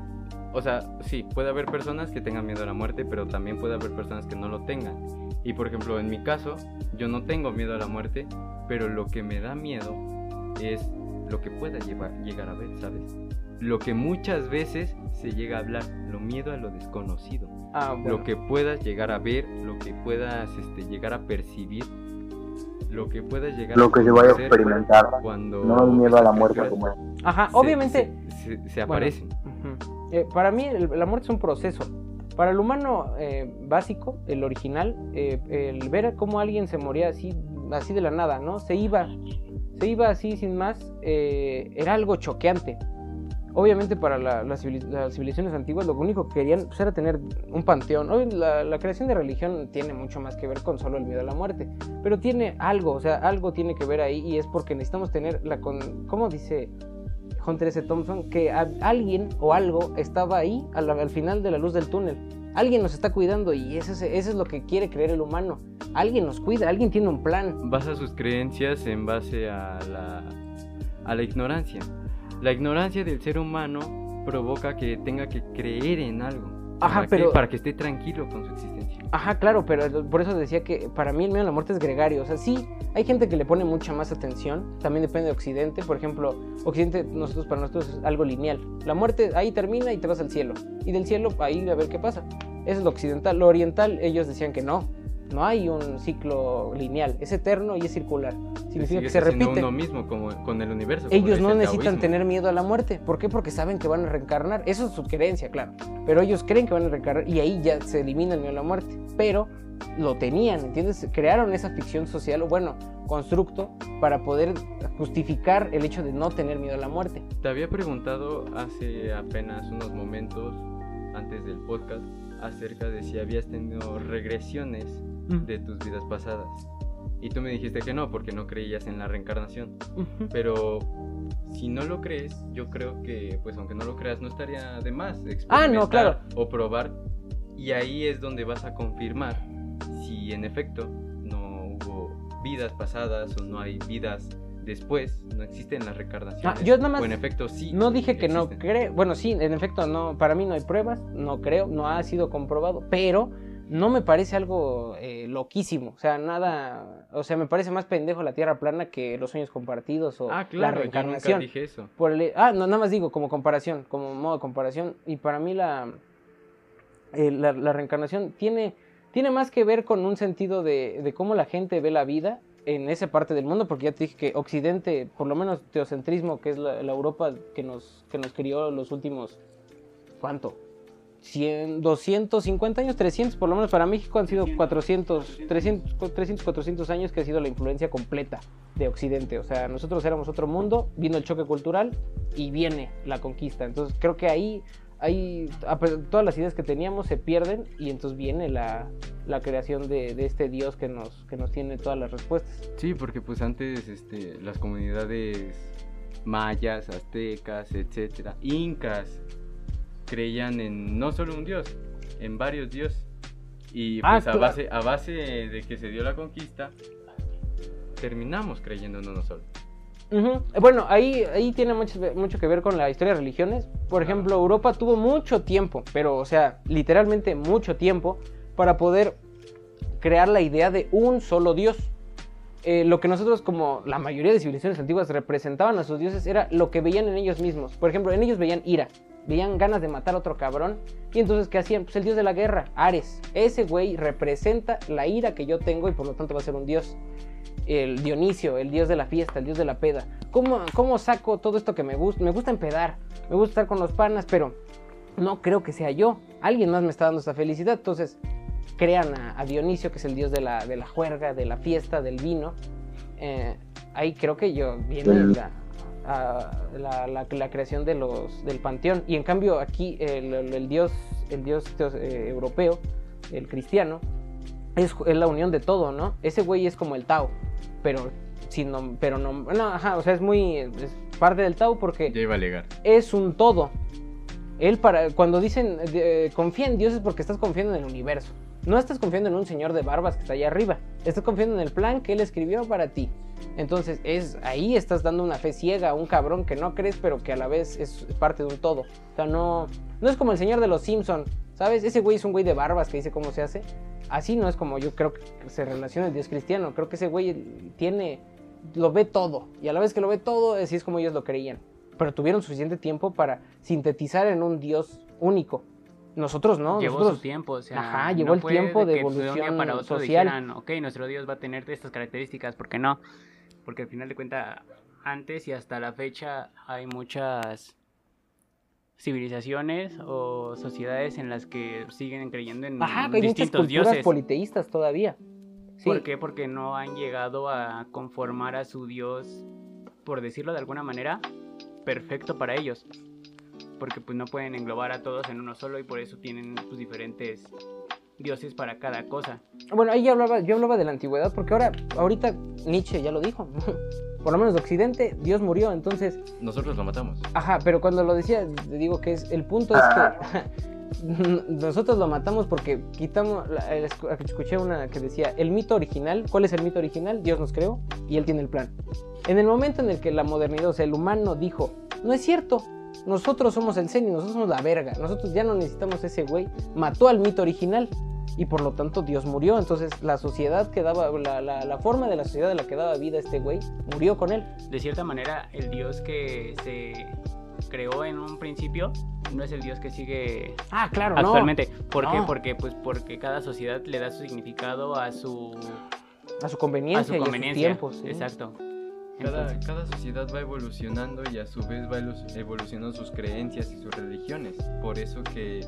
o sea, sí, puede haber personas que tengan miedo a la muerte, pero también puede haber personas que no lo tengan. Y por ejemplo, en mi caso, yo no tengo miedo a la muerte, pero lo que me da miedo es lo que pueda llegar a ver, ¿sabes? lo que muchas veces se llega a hablar, lo miedo a lo desconocido. Ah, lo que puedas llegar a ver, lo que puedas este, llegar a percibir, lo que puedas llegar lo que se vaya a experimentar. Cuando no el miedo a la muerte como Ajá, obviamente. Se, aparecen. Eh, para mí la muerte es un proceso. Para el humano eh, básico, el original, eh, el ver cómo alguien se moría así, así de la nada, ¿no? Se iba, se iba así sin más, era algo choqueante obviamente para las civilizaciones antiguas lo único que querían pues, era tener un panteón. Hoy la, creación de religión tiene mucho más que ver con solo el miedo a la muerte, pero tiene algo, o sea, algo tiene que ver ahí y es porque necesitamos tener la con, ¿cómo dice Hunter S. Thompson? Que alguien o algo estaba ahí al, final de la luz del túnel. Alguien nos está cuidando y eso es, lo que quiere creer el humano. Alguien nos cuida, alguien tiene un plan. Basa sus creencias en base a la ignorancia. La ignorancia del ser humano provoca que tenga que creer en algo. Ajá, pero... para que esté tranquilo con su existencia. Ajá, claro, pero por eso decía que para mí el miedo a la muerte es gregario. O sea, sí, hay gente que le pone mucha más atención. También depende de Occidente. Por ejemplo, Occidente, nosotros para nosotros es algo lineal. La muerte ahí termina y te vas al cielo. Y del cielo ahí a ver qué pasa. Eso es lo occidental. Lo oriental, ellos decían que no. No hay un ciclo lineal, es eterno y es circular. Significa que se repite. uno mismo como con el universo. Ellos no necesitan tener miedo a la muerte. ¿Por qué? Porque saben que van a reencarnar. Eso es su creencia, claro. Pero ellos creen que van a reencarnar y ahí ya se elimina el miedo a la muerte. Pero lo tenían, ¿entiendes? Crearon esa ficción social, o bueno, constructo, para poder justificar el hecho de no tener miedo a la muerte. Te había preguntado hace apenas unos momentos antes del podcast acerca de si habías tenido regresiones de tus vidas pasadas. Y tú me dijiste que no, porque no creías en la reencarnación. Pero si no lo crees, yo creo que, pues aunque no lo creas, no estaría de más ah, no, claro. o probar. Y ahí es donde vas a confirmar si en efecto no hubo vidas pasadas o no hay vidas después, no existen las reencarnaciones. Ah, yo nada más o en efecto sí. No dije que no creo, bueno, sí, en efecto no, para mí no hay pruebas, no creo, no ha sido comprobado, pero no me parece algo eh, loquísimo. O sea, nada. O sea, me parece más pendejo la tierra plana que los sueños compartidos o ah, claro, la reencarnación. Yo dije eso. Por ah, no, nada más digo como comparación, como modo de comparación. Y para mí la, eh, la, reencarnación tiene, tiene más que ver con un sentido de, de cómo la gente ve la vida en esa parte del mundo, porque ya te dije que Occidente, por lo menos teocentrismo, que es la, la Europa que nos, que nos crió los últimos. ¿Cuánto? 100, 250 años, 300, por lo menos para México han sido 400, 300, 300, 400 años que ha sido la influencia completa de Occidente. O sea, nosotros éramos otro mundo, vino el choque cultural y viene la conquista. Entonces creo que ahí, ahí todas las ideas que teníamos se pierden y entonces viene la, la creación de, este Dios que nos, que nos tiene todas las respuestas. Sí, porque pues antes este, las comunidades mayas, aztecas, etcétera, incas, creían en no solo un dios, en varios dioses. Y ah, pues a, base, a base de que se dio la conquista, terminamos creyendo en uno solo. Bueno, ahí, ahí tiene mucho, mucho, que ver con la historia de religiones. Por ejemplo, Europa tuvo mucho tiempo, pero o sea, literalmente mucho tiempo, para poder crear la idea de un solo Dios. Eh, lo que nosotros, como la mayoría de civilizaciones antiguas, representaban a sus dioses era lo que veían en ellos mismos. Por ejemplo, en ellos veían ira, veían ganas de matar a otro cabrón. Y entonces, ¿qué hacían? Pues el dios de la guerra, Ares. Ese güey representa la ira que yo tengo y por lo tanto va a ser un dios. El Dionisio, el dios de la fiesta, el dios de la peda. ¿Cómo, cómo saco todo esto que me gusta? Me gusta empedar, me gusta estar con los panas, pero no creo que sea yo. Alguien más me está dando esta felicidad. Entonces, crean a, a Dionisio, que es el dios de la, de la juerga, de la fiesta, del vino. Eh, ahí creo que yo viene la, a- la, la- la creación de los, del panteón. Y en cambio aquí el, dios, el dios eh, europeo, el cristiano, es, es la unión de todo, ¿no? Ese güey es como el Tao, pero sin pero no, no, ajá, o sea, es muy es parte del Tao porque Ya iba a es un todo. Él para cuando dicen eh, confía en Dios es porque estás confiando en el universo. No estás confiando en un señor de barbas que está allá arriba. Estás confiando en el plan que él escribió para ti. Entonces, es ahí estás dando una fe ciega a un cabrón que no crees, pero que a la vez es parte de un todo. O sea, no no es como el señor de los Simpson, ¿sabes? Ese güey es un güey de barbas que dice cómo se hace. Así no es como yo creo que se relaciona el Dios cristiano. Creo que ese güey tiene lo ve todo y a la vez que lo ve todo, así es como ellos lo creían pero tuvieron suficiente tiempo para sintetizar en un dios único. Nosotros no, Llevó nosotros su tiempo, o sea, Ajá, no el tiempo de que un día evolución para otro social. dijeran, ok, nuestro Dios va a tener estas características, ¿por qué no? Porque al final de cuentas, antes y hasta la fecha hay muchas civilizaciones o sociedades en las que siguen creyendo en Ajá, hay muchas distintos culturas dioses. politeístas todavía. Sí. ¿Por qué? Porque no han llegado a conformar a su Dios, por decirlo de alguna manera, perfecto para ellos. Porque pues no pueden englobar a todos en uno solo y por eso tienen pues diferentes dioses para cada cosa. Bueno, ahí yo hablaba, yo hablaba de la antigüedad porque ahora, ahorita Nietzsche ya lo dijo. [LAUGHS] Por lo menos de Occidente, Dios murió, entonces, Nosotros lo matamos. ajá, pero cuando lo decía, te digo que es, el punto es que [LAUGHS] nosotros lo matamos porque quitamos, escuché una que decía, el mito original, ¿cuál es el mito original? Dios nos creó y Él tiene el plan. En el momento en el que la modernidad, o sea, el humano dijo, no es cierto, nosotros somos el zen y nosotros somos la verga, nosotros ya no necesitamos ese güey, mató al mito original y por lo tanto Dios murió, entonces la sociedad que daba, la, la- la forma de la sociedad de la que daba vida este güey, murió con él. De cierta manera, el dios que se creó en un principio no es el dios que sigue Ah, claro, no. actualmente. ¿Por qué? No. Porque pues porque cada sociedad le da su significado a su A su a conveniencia, su y a sus conveniencia. tiempos. sí. Exacto. Cada, cada sociedad va evolucionando y a su vez va evolucionando sus creencias y sus religiones. Por eso que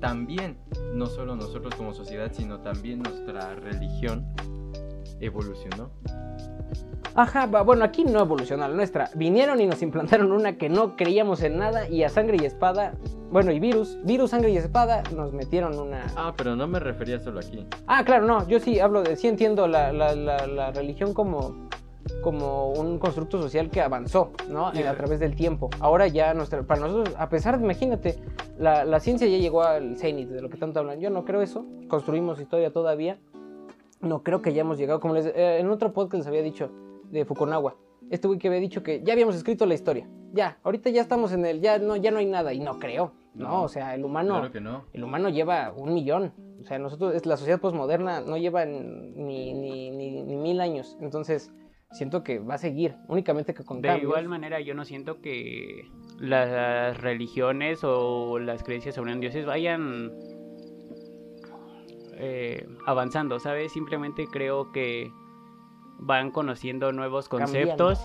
también, no solo nosotros como sociedad, sino también nuestra religión evolucionó. Ajá, bueno, aquí no evolucionó la nuestra. Vinieron y nos implantaron una que no creíamos en nada y a sangre y espada, bueno, y virus, virus, sangre y espada, nos metieron una... Ah, pero no me refería solo aquí. Ah, claro, no, yo sí hablo de, sí entiendo la, la, la, la religión como, como un constructo social que avanzó, ¿no? A través del tiempo. Ahora ya nuestra, para nosotros, a pesar de, imagínate, la, la ciencia ya llegó al cenit de lo que tanto hablan. Yo no creo eso, construimos historia todavía. No creo que hayamos llegado, como les, eh, en otro podcast les había dicho, de Fukunawa. Este güey que había dicho que ya habíamos escrito la historia. Ya, ahorita ya estamos en el, ya no, ya no hay nada. Y no creo, ¿no? No, o sea, el humano... Claro que no. El humano lleva un millón. O sea, nosotros, la sociedad posmoderna no lleva ni, ni, ni, ni mil años. Entonces, siento que va a seguir. Únicamente que con de cambios. igual manera, yo no siento que las religiones o las creencias sobre un dioses vayan eh, avanzando, ¿sabes? Simplemente creo que van conociendo nuevos conceptos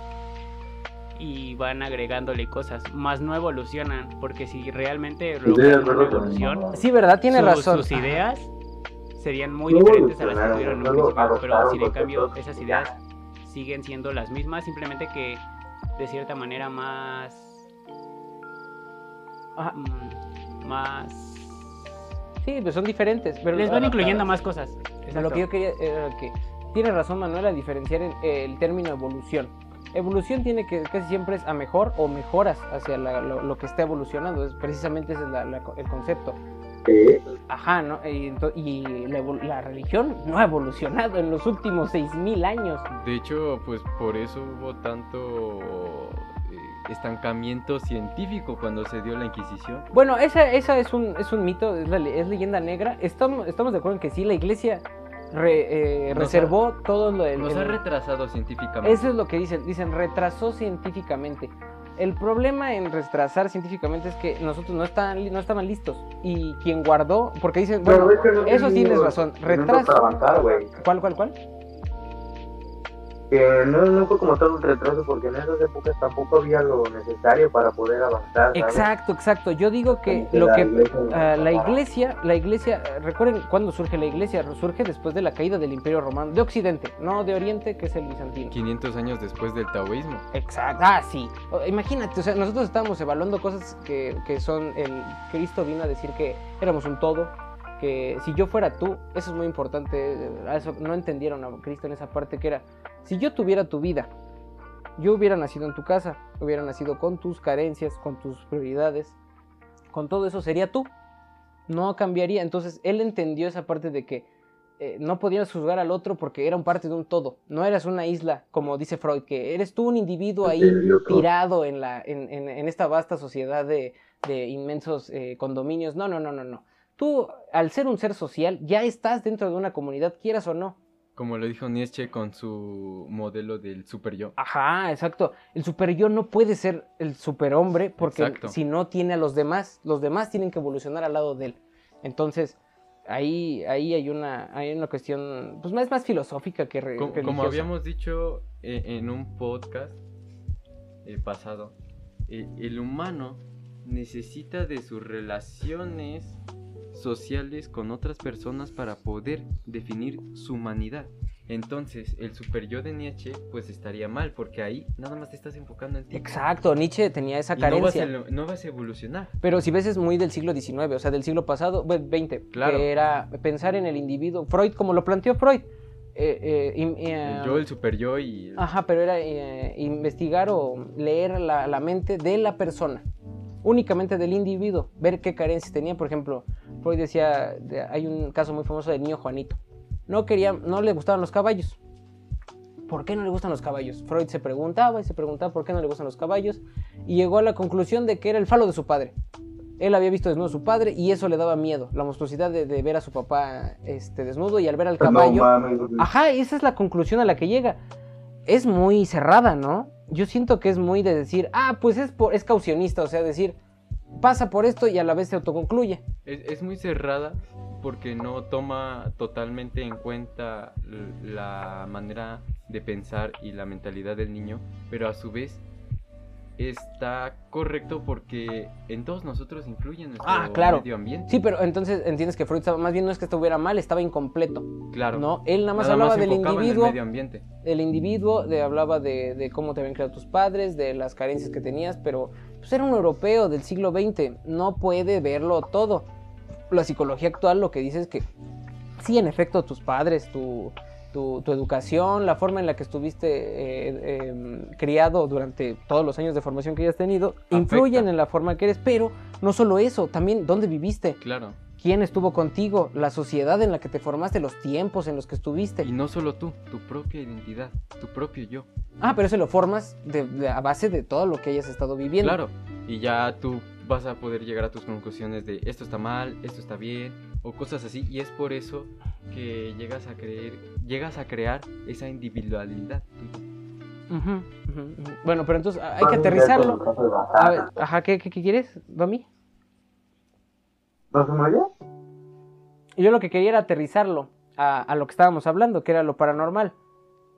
y van agregándole cosas, más no evolucionan, porque si realmente logran una evolución, Sí, ¿verdad? Tiene sus, razón. sus ideas serían muy No diferentes a las que tuvieron en un principio, pero si en cambio esas ideas siguen siendo las mismas, simplemente que de cierta manera más Ajá. mm, más Sí, pues son diferentes. Pero les van incluyendo más cosas. Lo que yo quería era que tiene razón Manuel a diferenciar el, el término evolución. Evolución tiene que casi siempre es a mejor o mejoras hacia la- lo, lo que está evolucionando. Es, precisamente ese es la- la- el concepto. Ajá, ¿no? Y, la, religión no ha evolucionado en los últimos 6.000 años. De hecho, pues por eso hubo tanto eh, estancamiento científico cuando se dio la Inquisición. Bueno, esa, esa es, un, es un mito, es, la le- es leyenda negra. Estamos, estamos de acuerdo en que sí, la iglesia re- eh, reservó todo lo del... Nos el- ha retrasado científicamente. Eso es lo que dicen, dicen retrasó científicamente. El problema en retrasar científicamente es que nosotros no, estaban, li- no estaban listos. Y quien guardó, porque dicen, bueno, Pero es que no eso tienes razón. Retraso. para avanzar. ¿Cuál, cuál, cuál? Que no, no fue como tal un retraso, porque en esas épocas tampoco había lo necesario para poder avanzar. ¿sabes? Exacto, exacto. Yo digo que lo la que iglesia ah, la prepara. iglesia, la iglesia, recuerden cuándo surge la iglesia, surge después de la caída del Imperio Romano de Occidente, no de Oriente, que es el bizantino. 500 años después del taoísmo. Exacto. Ah, sí. Imagínate, o sea, nosotros estábamos evaluando cosas que, que son el Cristo vino a decir que éramos un todo, que si yo fuera tú, eso es muy importante, eso no entendieron a Cristo en esa parte que era, si yo tuviera tu vida, yo hubiera nacido en tu casa, hubiera nacido con tus carencias, con tus prioridades, con todo eso sería tú. No cambiaría. Entonces él entendió esa parte de que eh, no podías juzgar al otro porque era un parte de un todo. No eras una isla, como dice Freud, que eres tú un individuo ahí tirado en, la, en, en- en esta vasta sociedad de, de inmensos eh, condominios. No, no, no, no, no. Tú, al ser un ser social, ya estás dentro de una comunidad, quieras o no. Como lo dijo Nietzsche con su modelo del super yo. Ajá, exacto. El super yo no puede ser el superhombre porque Exacto. si no tiene a los demás, los demás tienen que evolucionar al lado de él. Entonces, ahí, ahí hay una, hay una cuestión, pues más, más filosófica que re- Co- Como, habíamos dicho eh, en un podcast eh, pasado, eh, el humano necesita de sus relaciones sociales con otras personas para poder definir su humanidad. Entonces, el super yo de Nietzsche pues estaría mal porque ahí nada más te estás enfocando en ti. Exacto, Nietzsche tenía esa Y no vas, carencia. a, no vas a evolucionar. Pero si ves es muy del siglo XIX, o sea, del siglo pasado, bueno, 20, Claro. que era pensar en el individuo. Freud, como lo planteó Freud. eh, eh, eh, El yo, el super yo y... Ajá, pero era investigar o leer la, la mente de la persona, únicamente del individuo, ver qué carencias tenía. Por ejemplo, Freud decía, de- hay un caso muy famoso del niño Juanito. No quería, no le gustaban los caballos. ¿Por qué no le gustan los caballos? Freud se preguntaba y se preguntaba por qué no le gustan los caballos y llegó a la conclusión de que era el falo de su padre. Él había visto desnudo a su padre y eso le daba miedo, la monstruosidad de, de ver a su papá este, desnudo y al ver al caballo. No. Ajá, esa es la conclusión a la que llega. Es muy cerrada, ¿no? Yo siento que es muy de decir, ah, pues es, por, es caucionista, o sea, decir, pasa por esto y a la vez se autoconcluye. Es, es muy cerrada porque no toma totalmente en cuenta la manera de pensar y la mentalidad del niño, pero a su vez está correcto porque en todos nosotros influye nuestro Ah, claro. medio ambiente. Sí, pero entonces entiendes que Freud estaba, más bien no es que estuviera mal, estaba incompleto. claro. No, él nada más Nada hablaba más del en el individuo, medio ambiente. del individuo, de, hablaba de, de cómo te habían creado tus padres, de las carencias que tenías, pero pues era un europeo del siglo XX, no puede verlo todo. La psicología actual lo que dice es que sí, en efecto, tus padres, tu, tu, tu educación, la forma en la que estuviste eh, em, criado durante todos los años de formación que hayas tenido, influyen en la forma que eres, pero no solo eso, también dónde viviste, Claro. quién estuvo contigo, la sociedad en la que te formaste, los tiempos en los que estuviste. Y no solo tú, tu propia identidad, tu propio yo. Ah, pero eso lo formas de, de- a base de todo lo que hayas estado viviendo. Claro. Y ya tú vas a poder llegar a tus conclusiones de esto está mal, esto está bien, o cosas así. Y es por eso que llegas a creer, llegas a crear esa individualidad. Bueno, pero entonces hay que aterrizarlo. A ver, ajá, ¿qué, qué, qué quieres, Domi? ¿No se? Yo lo que quería era aterrizarlo a, a lo que estábamos hablando, que era lo paranormal.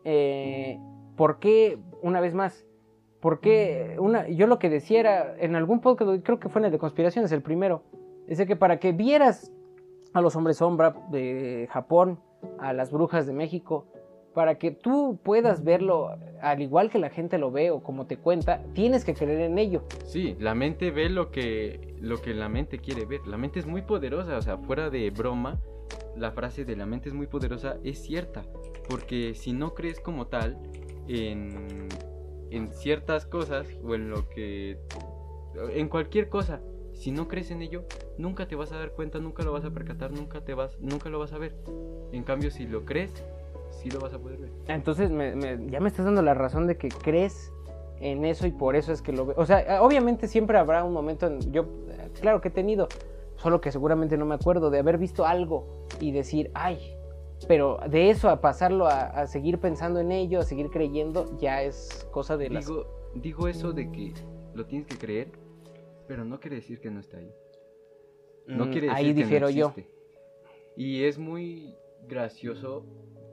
Eh, ¿Por qué, una vez más, por qué, una, yo lo que decía era, en algún podcast, creo que fue en el de conspiraciones, el primero, dice que para que vieras a los hombres sombra de Japón, a las brujas de México, para que tú puedas verlo al igual que la gente lo ve o como te cuenta, tienes que creer en ello. Sí, la mente ve lo que, lo que la mente quiere ver. La mente es muy poderosa, o sea, fuera de broma, la frase de la mente es muy poderosa es cierta. Porque si no crees como tal en, en ciertas cosas o en lo que... En cualquier cosa, si no crees en ello, nunca te vas a dar cuenta, nunca lo vas a percatar, nunca, te vas, nunca lo vas a ver. En cambio, si lo crees, sí lo vas a poder ver. Entonces me- me- ya me estás dando la razón de que crees en eso y por eso es que lo veo. O sea, obviamente siempre habrá un momento en... Yo, eh, claro que he tenido, solo que seguramente no me acuerdo de haber visto algo y decir, ay, Pero de eso a pasarlo a, a seguir pensando en ello, a seguir creyendo, ya es cosa de las... Digo, digo eso de que lo tienes que creer, pero no quiere decir que no está ahí. No Mm, quiere decir ahí que no difiero yo. existe. Y es muy gracioso,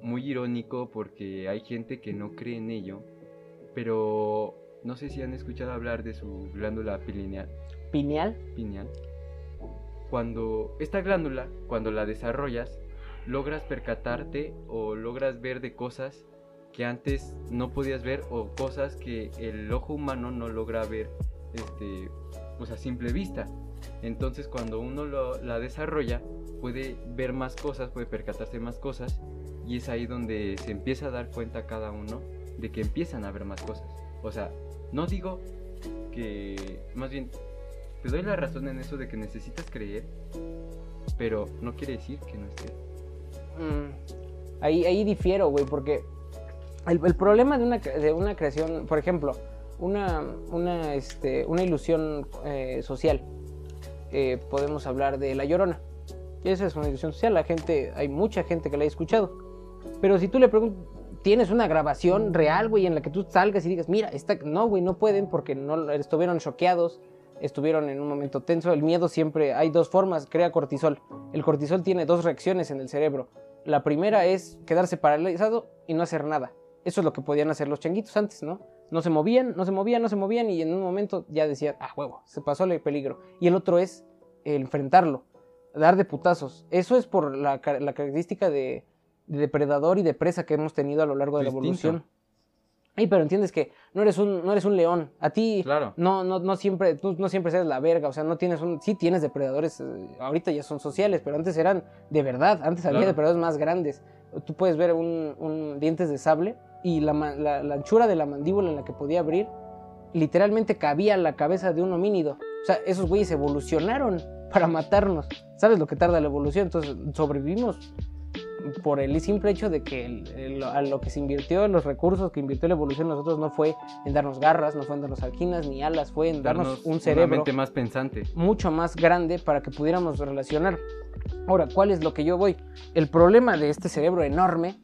muy irónico porque hay gente que no cree en ello, pero no sé si han escuchado hablar de su glándula pineal. Pineal. pineal. Cuando esta glándula, cuando la desarrollas, logras percatarte o logras ver de cosas que antes no podías ver o cosas que el ojo humano no logra ver este, pues a simple vista. Entonces cuando uno la desarrolla puede ver más cosas, puede percatarse más cosas y es ahí donde se empieza a dar cuenta cada uno de que empiezan a ver más cosas. O sea, no digo que, más bien, te doy la razón en eso de que necesitas creer, pero no quiere decir que no esté. Mm, ahí, ahí difiero, güey, porque el, problema de una, de una creación, por ejemplo, una, una, este, una ilusión eh, social, eh, podemos hablar de La Llorona. Esa es una ilusión social, la gente, hay mucha gente que la ha escuchado. Pero si tú le preguntas, tienes una grabación real, güey, en la que tú salgas y digas, mira, esta... no, güey, no pueden porque no estuvieron choqueados, estuvieron en un momento tenso. El miedo siempre, hay dos formas, crea cortisol. El cortisol tiene dos reacciones en el cerebro. La primera es quedarse paralizado y no hacer nada. Eso es lo que podían hacer los changuitos antes, ¿no? No se movían, no se movían, no se movían y en un momento ya decían, ah, huevo, se pasó el peligro. Y el otro es enfrentarlo, dar de putazos. Eso es por la, ca- la característica de, de depredador y de presa que hemos tenido a lo largo de la evolución. Ay, pero entiendes que no eres un, no eres un león. A ti Claro. no, no, no siempre, tú no siempre eres la verga, o sea, no tienes un, sí tienes depredadores, eh, ahorita ya son sociales, pero antes eran de verdad, antes había Claro. depredadores más grandes. Tú puedes ver un, un dientes de sable y la, la- la anchura de la mandíbula en la que podía abrir, literalmente cabía la cabeza de un homínido. O sea, esos güeyes evolucionaron para matarnos. ¿Sabes lo que tarda la evolución? Entonces sobrevivimos por el simple hecho de que el- el- a lo que se invirtió, los recursos que invirtió la evolución en nosotros no fue en darnos garras, no fue en darnos alquinas ni alas, fue en darnos, Darnos un cerebro más pensante. mucho más grande para que pudiéramos relacionar. Ahora, ¿cuál es lo que yo voy? El problema de este cerebro enorme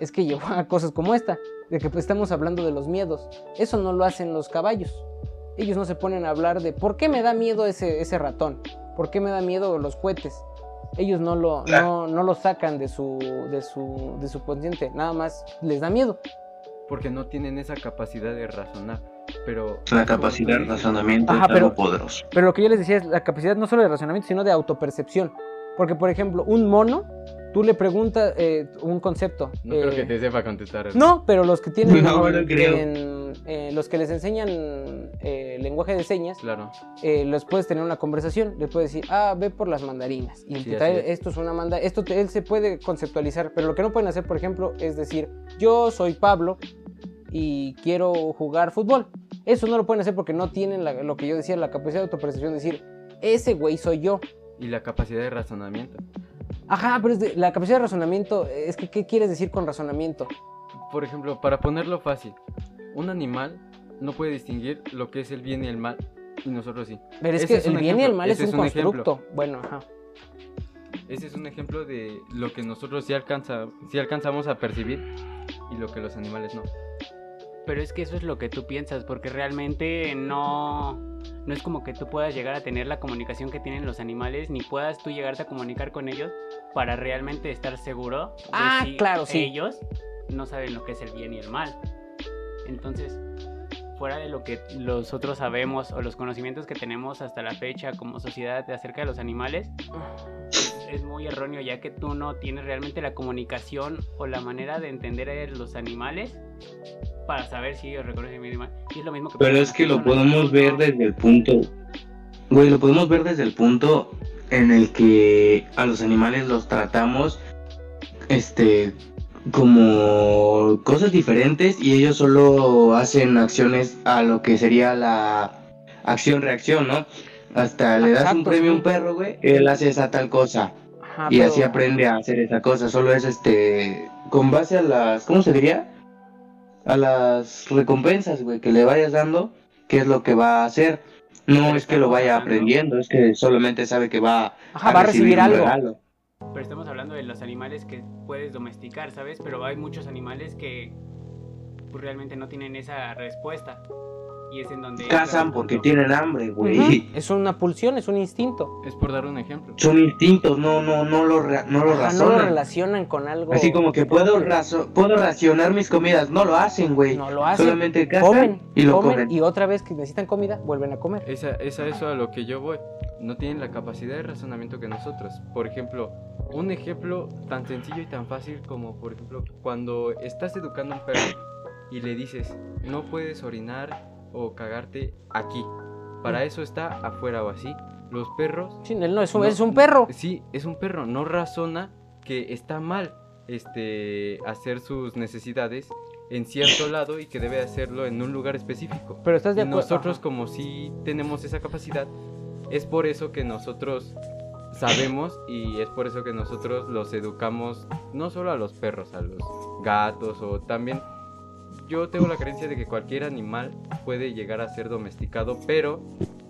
es que llevó a cosas como esta, de que pues, estamos hablando de los miedos. Eso no lo hacen los caballos. Ellos no se ponen a hablar de por qué me da miedo ese, ese ratón, por qué me da miedo los cohetes. Ellos no lo, no, no lo sacan de su, de, su, de su consciente, nada más les da miedo. Porque no tienen esa capacidad de razonar. Pero. La capacidad de razonamiento Ajá, es algo pero- poderoso. Pero lo que yo les decía es la capacidad no solo de razonamiento, sino de autopercepción. Porque, por ejemplo, un mono, tú le preguntas eh, un concepto. No creo eh, que te sepa contestar. No, pero los que tienen. [LAUGHS] No, no creo. en- eh, los que les enseñan eh, lenguaje de señas, Claro. eh, les puedes tener una conversación. Les puedes decir, ah, ve por las mandarinas. Y Sí, trae, es. esto es una manda. Esto te- él se puede conceptualizar. Pero lo que no pueden hacer, por ejemplo, es decir, yo soy Pablo y quiero jugar fútbol. Eso no lo pueden hacer porque no tienen la- lo que yo decía, la capacidad de autopercepción. de decir, ese güey soy yo. Y la capacidad de razonamiento. Ajá, pero es de- la capacidad de razonamiento, es que, ¿qué quieres decir con razonamiento? Por ejemplo, para ponerlo fácil, un animal no puede distinguir lo que es el bien y el mal, y nosotros sí. Pero es Ese que es el bien y el mal es ese un, es un ejemplo. constructo. Bueno, ajá. Ese es un ejemplo de lo que nosotros sí, alcanza, sí alcanzamos a percibir y lo que los animales no. Pero es que eso es lo que tú piensas, porque realmente no, no es como que tú puedas llegar a tener la comunicación que tienen los animales, ni puedas tú llegarte a comunicar con ellos para realmente estar seguro de Ah, si claro, sí. ellos no saben lo que es el bien y el mal. Entonces, fuera de lo que nosotros sabemos o los conocimientos que tenemos hasta la fecha como sociedad acerca de los animales, es, muy erróneo ya que tú no tienes realmente la comunicación o la manera de entender a los animales para saber si ellos reconocen bien y mal. Y es lo mismo que Pero es que lo podemos ver desde el punto. Güey, lo podemos ver desde el punto en el que a los animales los tratamos. Este. Como cosas diferentes y ellos solo hacen acciones a lo que sería la acción-reacción, ¿no? Hasta le das un premio a sí. un perro, güey, él hace esa tal cosa. Ajá, y pero- así aprende a hacer esa cosa. Solo es este. Con base a las. ¿Cómo se diría? A las recompensas, güey, que le vayas dando, qué es lo que va a hacer. No Pero es que lo vaya aprendiendo, es que solamente sabe que va Ajá, va a recibir un algo. regalo. pero estamos hablando de los animales que puedes domesticar, ¿sabes? Pero hay muchos animales que pues, realmente no tienen esa respuesta. Y es en donde... Cazan porque tienen hambre, güey. Es una pulsión, es un instinto. Es por dar un ejemplo. Son instintos, no, no, no lo, no lo Ajá, no lo razonan. relacionan con algo. Así como que puedo, razo- puedo racionar mis comidas. No lo hacen, güey. No lo hacen. Solamente cazan comen, y lo comen, comen. y otra vez que necesitan comida, vuelven a comer. Es a, es a eso a lo que yo voy. No tienen la capacidad de razonamiento que nosotros. Por ejemplo, un ejemplo tan sencillo y tan fácil como, por ejemplo, cuando estás educando a un perro y le dices, no puedes orinar o cagarte aquí. Para eso está afuera o así. Los perros Sí, él no es un, No, es un perro. Sí, es un perro. No razona que está mal este, hacer sus necesidades en cierto [COUGHS] lado y que debe hacerlo en un lugar específico. Pero estás de acuerdo. nosotros Ajá. como sí tenemos esa capacidad, es por eso que nosotros sabemos y es por eso que nosotros los educamos no solo a los perros, a los gatos o también yo tengo la creencia de que cualquier animal puede llegar a ser domesticado, pero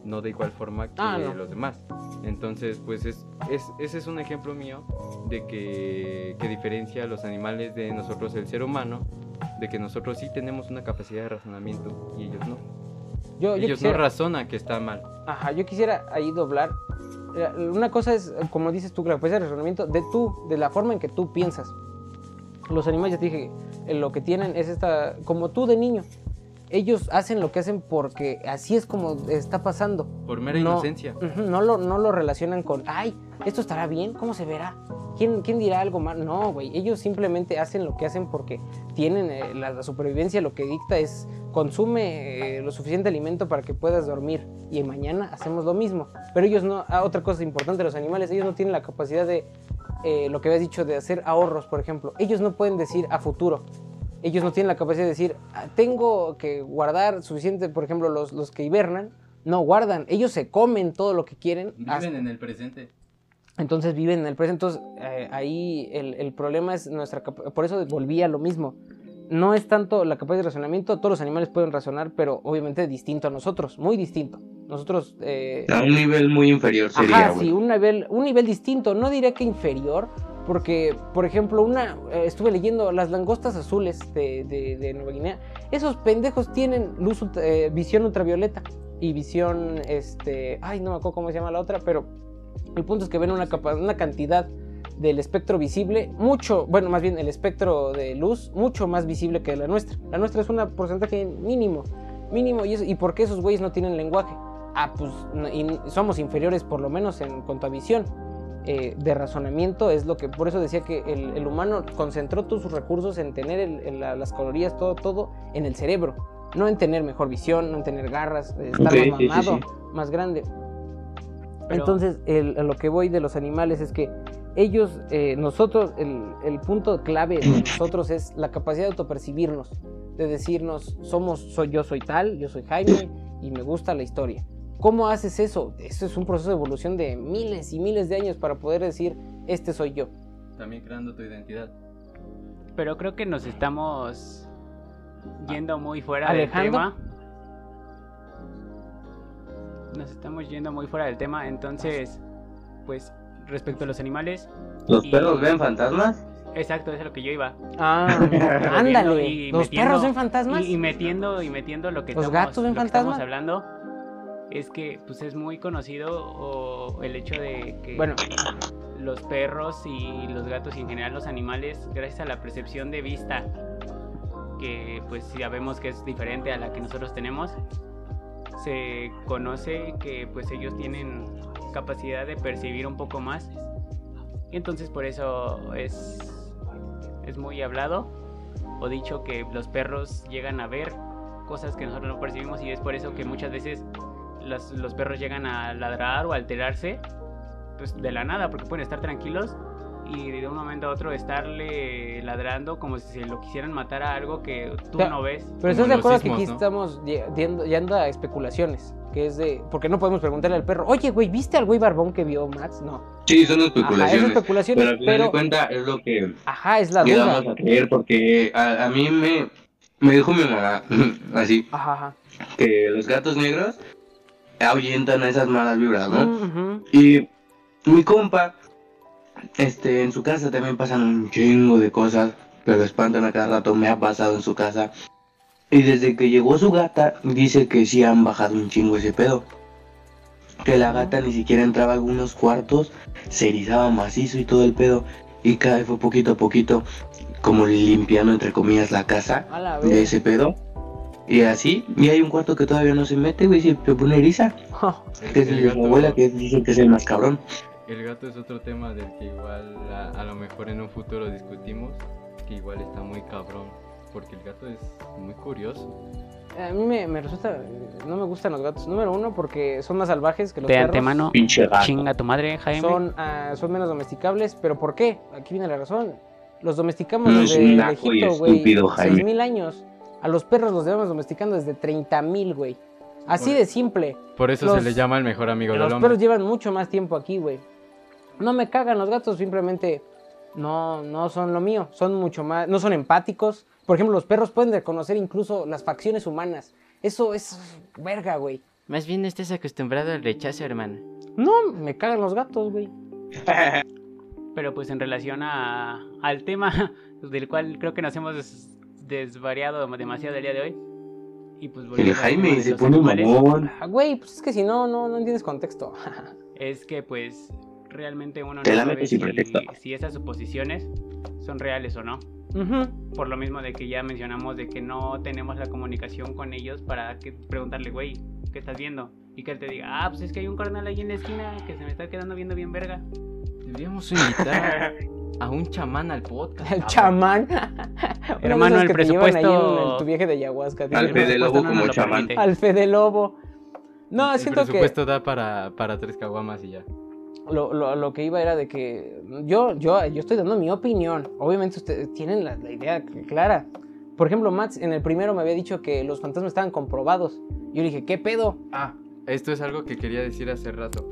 no de igual forma que Ah, no. los demás. Entonces, pues es, es- ese es un ejemplo mío de que, que diferencia a los animales de nosotros el ser humano, de que nosotros sí tenemos una capacidad de razonamiento y ellos no. Yo, yo ellos quisiera, no razonan que está mal. ajá, yo quisiera ahí doblar. Eh, Una cosa es, como dices tú, la capacidad de razonamiento de tú, de la forma en que tú piensas. Los animales, ya te dije, lo que tienen es esta, como tú de niño. Ellos hacen lo que hacen porque así es como está pasando. Por mera No. inocencia. No lo, no lo relacionan con, ay, esto estará bien, ¿cómo se verá? ¿Quién, quién dirá algo mal? No, güey, ellos simplemente hacen lo que hacen porque tienen eh, la, la supervivencia, lo que dicta es consume eh, lo suficiente alimento para que puedas dormir y mañana hacemos lo mismo. Pero ellos no, ah, otra cosa importante los animales, ellos no tienen la capacidad de, eh, lo que habías dicho, de hacer ahorros, por ejemplo. Ellos no pueden decir a futuro. Ellos no tienen la capacidad de decir, "Ah, tengo que guardar suficiente, por ejemplo, los, los que hibernan, no guardan, ellos se comen todo lo que quieren. hasta- en el presente. entonces viven en el presente. Entonces eh, ahí el, el problema es nuestra Por eso volví a lo mismo. No es tanto la capacidad de razonamiento, todos los animales pueden razonar, pero obviamente distinto a nosotros, muy distinto. Nosotros... eh, A un nivel muy inferior sería, Ajá, sí, un nivel, un nivel distinto. No diré que inferior, porque, por ejemplo, una eh, estuve leyendo las langostas azules de, de- de Nueva Guinea. Esos pendejos tienen luz, eh, visión ultravioleta y visión, este, ay, no me acuerdo cómo se llama la otra, pero el punto es que ven una, capa- una cantidad del espectro visible mucho, bueno, más bien el espectro de luz mucho más visible que la nuestra. La nuestra es un porcentaje mínimo, mínimo. ¿Y, eso- ¿Y por qué esos güeyes no tienen lenguaje? Ah, pues no- y somos inferiores por lo menos en cuanto a visión. eh, de razonamiento es lo que, por eso decía que el, el humano concentró todos sus recursos en tener el- el- la- las calorías, todo, todo en el cerebro. No en tener mejor visión, no en tener garras, eh, estar Ok, sí, más sí, mamado, sí. más grande. Pero- Entonces, el- a lo que voy de los animales es que ellos, eh, nosotros, el, el punto clave de [CLEARS THROAT] nosotros es la capacidad de autopercibirnos, de decirnos, somos, soy yo, soy tal, yo soy Jaime y me gusta la historia. ¿Cómo haces eso? Eso es un proceso de evolución de miles y miles de años para poder decir, este soy yo. También creando tu identidad. Pero creo que nos estamos yendo muy fuera ¿Alejando? del tema. Nos estamos yendo muy fuera del tema, entonces, pues, respecto a los animales, ¿Los y- perros ven fantasmas? exacto, eso es a lo que yo iba. Ah, [LAUGHS] [LAUGHS] ándale. y ¿Los metiendo- perros ven fantasmas? Y, y metiendo, y metiendo lo que ¿Los estamos, gatos ven lo que estamos hablando, es que, pues, es muy conocido o el hecho de que Bueno, los perros y los gatos y en general los animales, gracias a la percepción de vista, que pues sabemos que es diferente a la que nosotros tenemos, se conoce que pues ellos tienen capacidad de percibir un poco más. Y entonces por eso es, es muy hablado o dicho que los perros llegan a ver cosas que nosotros no percibimos y es por eso que muchas veces los, los perros llegan a ladrar o alterarse pues de la nada, porque pueden estar tranquilos y de un momento a otro estarle ladrando como si se lo quisieran matar a algo que tú Pero- no ves. pero estás de acuerdo que aquí ¿no? estamos ye- yendo, yendo a especulaciones, que es de, porque no podemos preguntarle al perro, oye, güey, ¿viste al güey barbón que vio Max? No. Sí, son Ajá, es especulaciones. especulaciones, pero al final pero, de cuenta es lo que ajá, es la duda. damos a creer porque a, a mí me, me dijo mi mamá [LAUGHS] así Ajá, ajá. que los gatos negros ahuyentan a esas malas vibras, ¿no? Y mi compa este, en su casa también pasan un chingo de cosas que lo espantan a cada rato. Me ha pasado en su casa. Y desde que llegó su gata, dice que sí han bajado un chingo ese pedo. Que la gata ni siquiera entraba a algunos cuartos, se erizaba macizo y todo el pedo. Y cada vez fue poquito a poquito, como limpiando entre comillas la casa la de ese pedo. Y así, y hay un cuarto que todavía no se mete, güey, se pone eriza. [LAUGHS] Que es el de mi abuela, que dice que es el más cabrón. El gato es otro tema del que igual a, a lo mejor en un futuro discutimos, que igual está muy cabrón, porque el gato es muy curioso. A mí me, me resulta. No me gustan los gatos. Número uno, porque son más salvajes que los De perros. antemano, Pinche gato. chinga tu madre, Jaime. Son, ah, son menos domesticables. ¿Pero por qué? Aquí viene la razón. Los domesticamos No es desde y Egipto, güey. estúpido, Jaime. 6.000 años. A los perros los llevamos domesticando desde 30.000, güey. Así Por- de simple. Por eso Los- se le llama el mejor amigo del Los hombre. perros llevan mucho más tiempo aquí, güey. No me cagan los gatos, simplemente no, no son lo mío. Son mucho más, no son empáticos. Por ejemplo, los perros pueden reconocer incluso las facciones humanas. Eso es verga, güey. Más bien estás acostumbrado al rechazo, hermano. No, me cagan los gatos, güey. [LAUGHS] Pero pues en relación a, al tema [LAUGHS] del cual creo que nos hemos des- desvariado demasiado el día de hoy. Y pues El Jaime se pone mamón. Ah, Güey, pues es que si no, no, no entiendes contexto. [LAUGHS] Es que pues realmente uno no sabe si, si esas suposiciones son reales o no. Por lo mismo de que ya mencionamos de que no tenemos la comunicación con ellos para que preguntarle, güey, ¿qué estás viendo? Y que él te diga, ah, pues es que hay un carnal ahí en la esquina que se me está quedando viendo bien verga. Deberíamos invitar a un chamán al podcast. [LAUGHS] [LAUGHS] El chamán. Hermano, el presupuesto- en tu viaje de ayahuasca. Al tío. El Fede Lobo no como lo chamán. permite. Al Fede Lobo. No, el siento que presupuesto da para, para tres caguamas y ya. Lo, lo- lo que iba era de que yo, yo, yo estoy dando mi opinión. Obviamente ustedes tienen la, la idea clara. Por ejemplo, Mats en el primero me había dicho que los fantasmas estaban comprobados. Yo dije, ¿qué pedo? Ah, esto es algo que quería decir hace rato.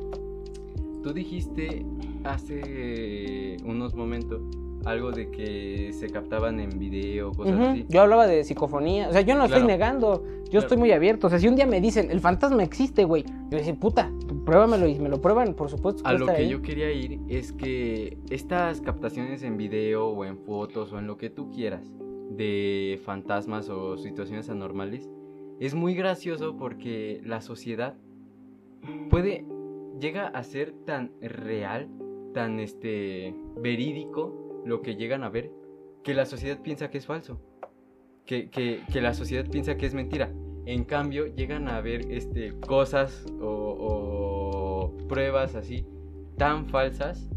Tú dijiste hace unos momentos algo de que se captaban en video, cosas así. Yo hablaba de psicofonía. O sea, yo no estoy Claro. negando. Yo Claro. estoy muy abierto. O sea, si un día me dicen, el fantasma existe, güey. Yo decía, puta, pruébamelo y me lo prueban, por supuesto. A lo que ahí. yo quería ir es que estas captaciones en video o en fotos o en lo que tú quieras de fantasmas o situaciones anormales es muy gracioso porque la sociedad puede llega a ser tan real, tan este verídico lo que llegan a ver que la sociedad piensa que es falso. Que, que- que la sociedad piensa que es mentira. En cambio, llegan a ver este, cosas o, o pruebas así tan falsas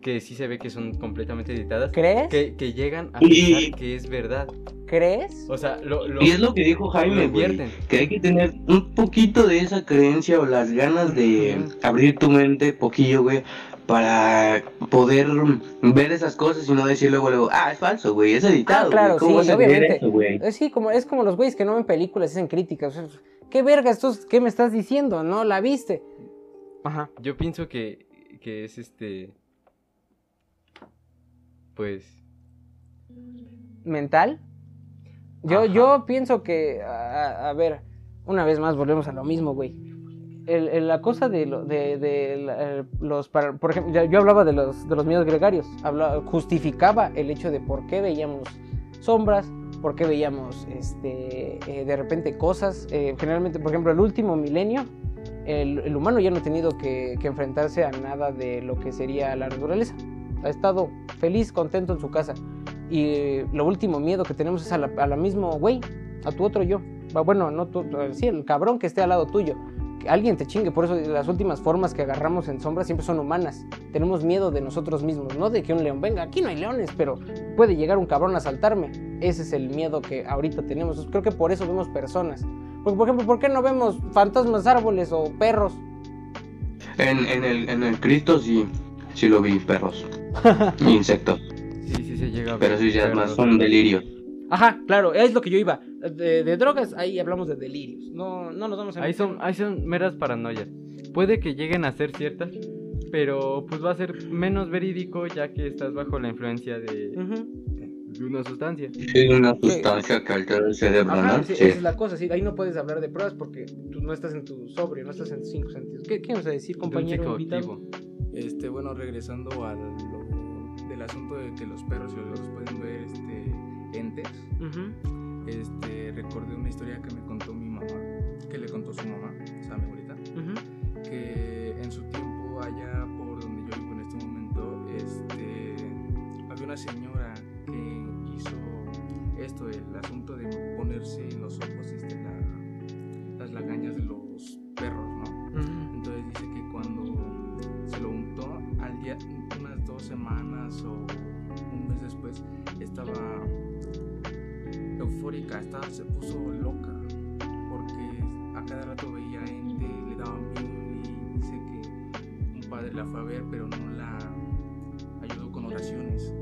que sí se ve que son completamente editadas. ¿Crees? Que, que llegan a Y- pensar que es verdad. ¿Crees? O sea, lo, lo- Y es lo que dijo Jaime, güey, que hay que tener un poquito de esa creencia o las ganas de abrir tu mente poquillo, güey, para poder ver esas cosas y no decir luego, luego, ah, es falso, güey, es editado, Ah, claro, güey, ¿cómo sí, vas a creer obviamente. eso, güey? Sí, como, es como los güeyes que no ven películas hacen críticas. O sea, ¿Qué verga? Esto es- ¿Qué me estás diciendo? ¿No la viste? Ajá. Yo pienso que, que es este. Pues. ¿Mental? Yo, Ajá. yo pienso que, a, a ver, una vez más volvemos a lo mismo, güey. El- el- la cosa de, lo- de, de eh, los, para- por ejemplo, yo hablaba de los, de los miedos gregarios, hablaba, justificaba el hecho de por qué veíamos sombras, por qué veíamos este, eh, de repente cosas. eh, generalmente, por ejemplo, el último milenio, el, el humano ya no ha tenido que, que enfrentarse a nada de lo que sería la naturaleza. Ha estado feliz, contento en su casa. Y eh, lo último miedo que tenemos es a la, a la mismo güey, a tu otro yo. Bueno, no tú, sí, el cabrón que esté al lado tuyo. Alguien te chingue, por eso las últimas formas que agarramos en sombra siempre son humanas. Tenemos miedo de nosotros mismos, no de que un león venga. Aquí no hay leones, pero puede llegar un cabrón a asaltarme. Ese es el miedo que ahorita tenemos. Creo que por eso vemos personas. Porque, por ejemplo, ¿por qué no vemos fantasmas, árboles o perros? En, en, el, en el Cristo sí, sí lo vi, perros, y [LAUGHS] insectos, Sí, sí se llega a ver. pero sí ya es más son delirios. Ajá, claro, es lo que yo iba. De, de drogas, ahí hablamos de delirios. No, no nos vamos a Ahí son, ahí son meras paranoias. Puede que lleguen a ser ciertas, pero pues va a ser menos verídico ya que estás bajo la influencia de, de una sustancia. Es una sustancia que altera el cerebro, Ajá, ¿no? sí, Sí. esa es la cosa, sí, ahí no puedes hablar de pruebas porque tú no estás en tu sobrio, no estás en tus cinco sentidos. ¿Qué, qué vas a decir, De compañero psicoactivo. Este, bueno, regresando a lo el asunto de que los perros y los pueden ver este, entes, Ujú, este, recordé una historia que me contó mi mamá, que le contó su mamá, o sea, mi abuelita, que en su tiempo allá por donde yo vivo en este momento, este, había una señora que hizo esto, el asunto de ponerse en los ojos este, la- las lagañas de los perros, ¿no? Entonces dice que cuando se lo untó, al día, unas dos semanas o un mes después, estaba eufórica, estaba, se puso loca, porque a cada rato veía ente, le daba miedo y dice que un padre la fue a ver, pero no la ayudó con oraciones,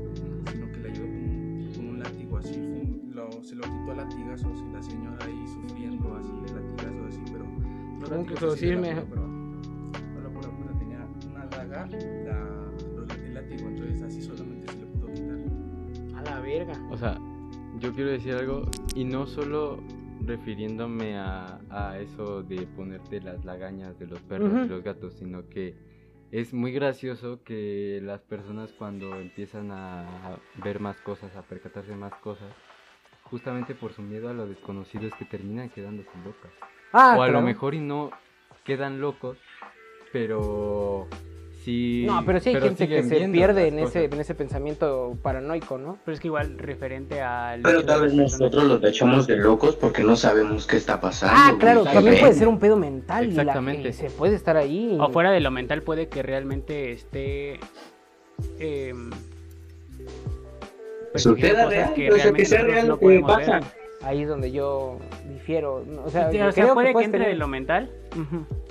sino que la ayudó con, con un látigo así, fue- lo- se lo quitó a latigazos y la señora ahí sufriendo así, latigazos así, pero no Tengo que de la producirme. pura, pero no la pura tenía una daga, la, los- el látigo, entonces así solamente se le pudo quitar. A la verga. O sea, yo quiero decir algo, y no solo refiriéndome a, a eso de ponerte las lagañas de los perros y los gatos, sino que es muy gracioso que las personas cuando empiezan a ver más cosas, a percatarse más cosas, justamente por su miedo a lo desconocido es que terminan quedándose locas. Ah, o a lo mejor y no quedan locos, pero sí... No, pero sí hay gente que se pierde en ese, en ese pensamiento paranoico, ¿no? Pero es que igual referente al... Pero tal vez nosotros los tachamos de locos porque no sabemos qué está pasando. Ah, claro, también puede ser un pedo mental y la Exactamente. que se puede estar ahí. O fuera de lo mental puede que realmente esté... em, Suceda persiguiendo real, cosas o sea, que realmente sea real lo que podemos ver. pasa. Ahí es donde yo difiero. O sea, O sea, creo puede que, entre tener- de lo mental,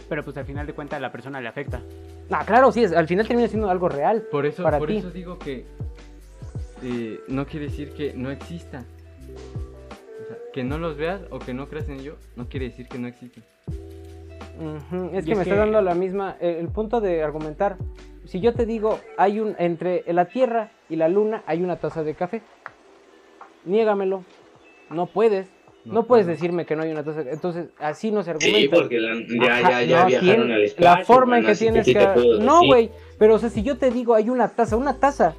pero pues al final de cuentas a la persona le afecta. Ah, claro, sí, es- al final termina siendo algo real. Por eso, para por ti. eso digo que eh, no quiere decir que no existan. O sea, que no los veas o que no creas en ello, no quiere decir que no existen. Ujú, Es Y que es me que- está dando la misma. El, el punto de argumentar. Si yo te digo, hay un. Entre la Tierra y la Luna hay una taza de café. Niégamelo. No puedes. No, No puedes decirme que no hay una taza. Entonces, así no se argumenta. Sí, porque la- ya, Ajá, ya, ya no, viajaron al espacio. La forma en que tienes sí que. No, güey. Pero, o sea, si yo te digo, hay una taza, una taza.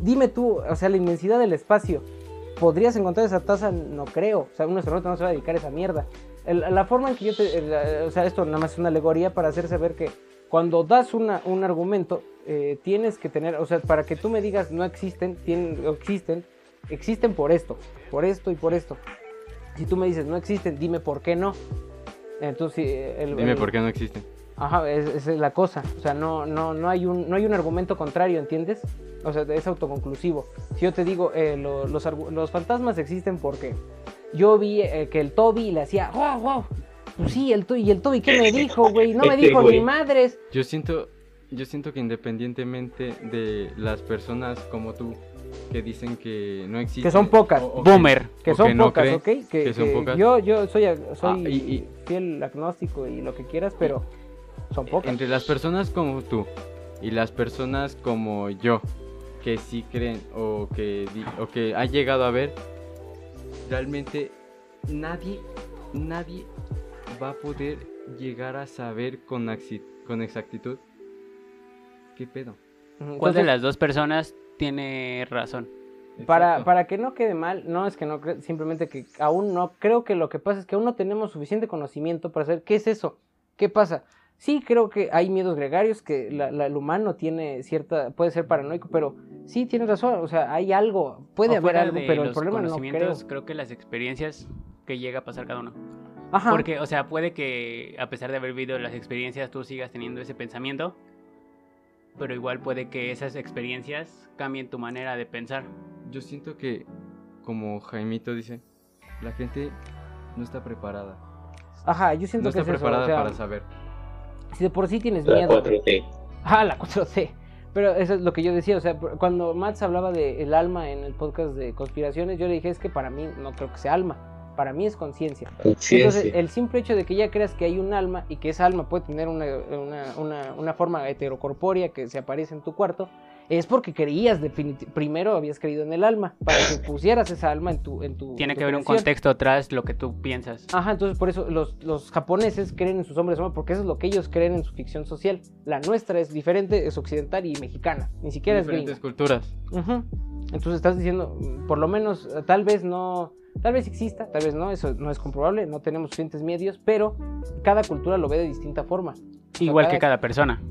Dime tú, o sea, la inmensidad del espacio. ¿Podrías encontrar esa taza? No creo. O sea, un astronauta no se va a dedicar a esa mierda. El- la forma en que yo te. el- o sea, esto nada más es una alegoría para hacer saber que cuando das una, un argumento, eh, tienes que tener. O sea, para que tú me digas no existen, tienen, existen, existen por esto, por esto y por esto. Si tú me dices no existen, dime por qué no. Entonces, el- Dime el- por qué no existen. Ajá, es- esa es la cosa. O sea, no, no, no, hay un, no hay un argumento contrario, ¿entiendes? O sea, es autoconclusivo. Si yo te digo, eh, lo- los, los fantasmas existen porque yo vi eh, que el Toby le hacía, wow, wow. Pues sí, el Toby, ¿y el Toby qué me [LAUGHS] dijo, güey? No me Este dijo ni madres. Yo siento, yo siento que independientemente de las personas como tú que dicen que no existen, Que son pocas. o- o Boomer. Que son no pocas, creen, ¿ok? Que, que son pocas. Yo, yo soy, soy Ah, y- y- fiel agnóstico y lo que quieras, pero son pocas. Entre las personas como tú y las personas como yo que sí creen o que o que ha llegado a ver, realmente nadie, nadie va a poder llegar a saber con, con exactitud qué pedo. Ujú, ¿Cuál de entonces- las dos personas tiene razón? Para, para que no quede mal, no es que no, simplemente que aún no, creo que lo que pasa es que aún no tenemos suficiente conocimiento para saber qué es eso, qué pasa. Sí, creo que hay miedos gregarios, que la- la- el humano tiene cierta, puede ser paranoico, pero sí, tienes razón, o sea, hay algo, puede O haber algo, pero el los problema no creo. conocimientos, creo que las experiencias que llega a pasar cada uno. Ajá, Porque, o sea, puede que a pesar de haber vivido las experiencias, tú sigas teniendo ese pensamiento, pero igual puede que esas experiencias cambien tu manera de pensar. Yo siento que, como Jaimito dice, la gente no está preparada. ajá, yo siento No que está es eso, preparada o sea, para saber. si de por sí tienes La miedo, 4T. Ah, la 4C. Pero eso es lo que yo decía, o sea, cuando Mats hablaba de el alma en el podcast de conspiraciones, yo le dije, es que para mí no creo que sea alma, para mí es conciencia. Entonces, el simple hecho de que ya creas que hay un alma y que esa alma puede tener una, una, una, una forma heterocorpórea que se aparece en tu cuarto, es porque creías, primero habías creído en el alma, para que pusieras esa alma en tu... En tu Tiene en tu que haber un contexto tras lo que tú piensas. Ajá, entonces por eso los, los japoneses creen en sus hombres sombra, porque eso es lo que ellos creen en su ficción social. La nuestra es diferente, es occidental y mexicana, ni siquiera es Diferentes culturas. Ujú. Entonces estás diciendo, mm, por lo menos, eh, tal vez no, tal vez exista, tal vez no, eso no es comprobable, no tenemos suficientes medios, pero cada cultura lo ve de distinta forma. Igual cada- que cada persona.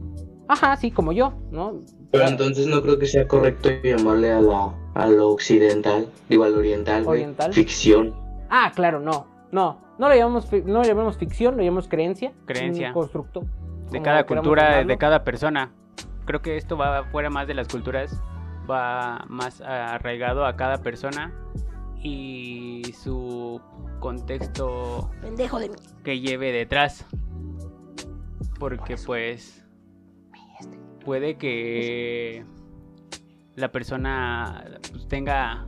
Ajá, sí, como yo, ¿no? Pero entonces no creo que sea correcto llamarle a, la, a lo occidental, digo al oriental, Oriental. ficción. Ah, claro, no, no, no lo llamamos, no lo llamamos ficción, lo llamamos creencia. Creencia. Un constructo. De cada cultura, de cada persona. Creo que esto va fuera más de las culturas, va más arraigado a cada persona y su contexto Pendejo de mí. que lleve detrás. Porque pues puede que la persona pues, tenga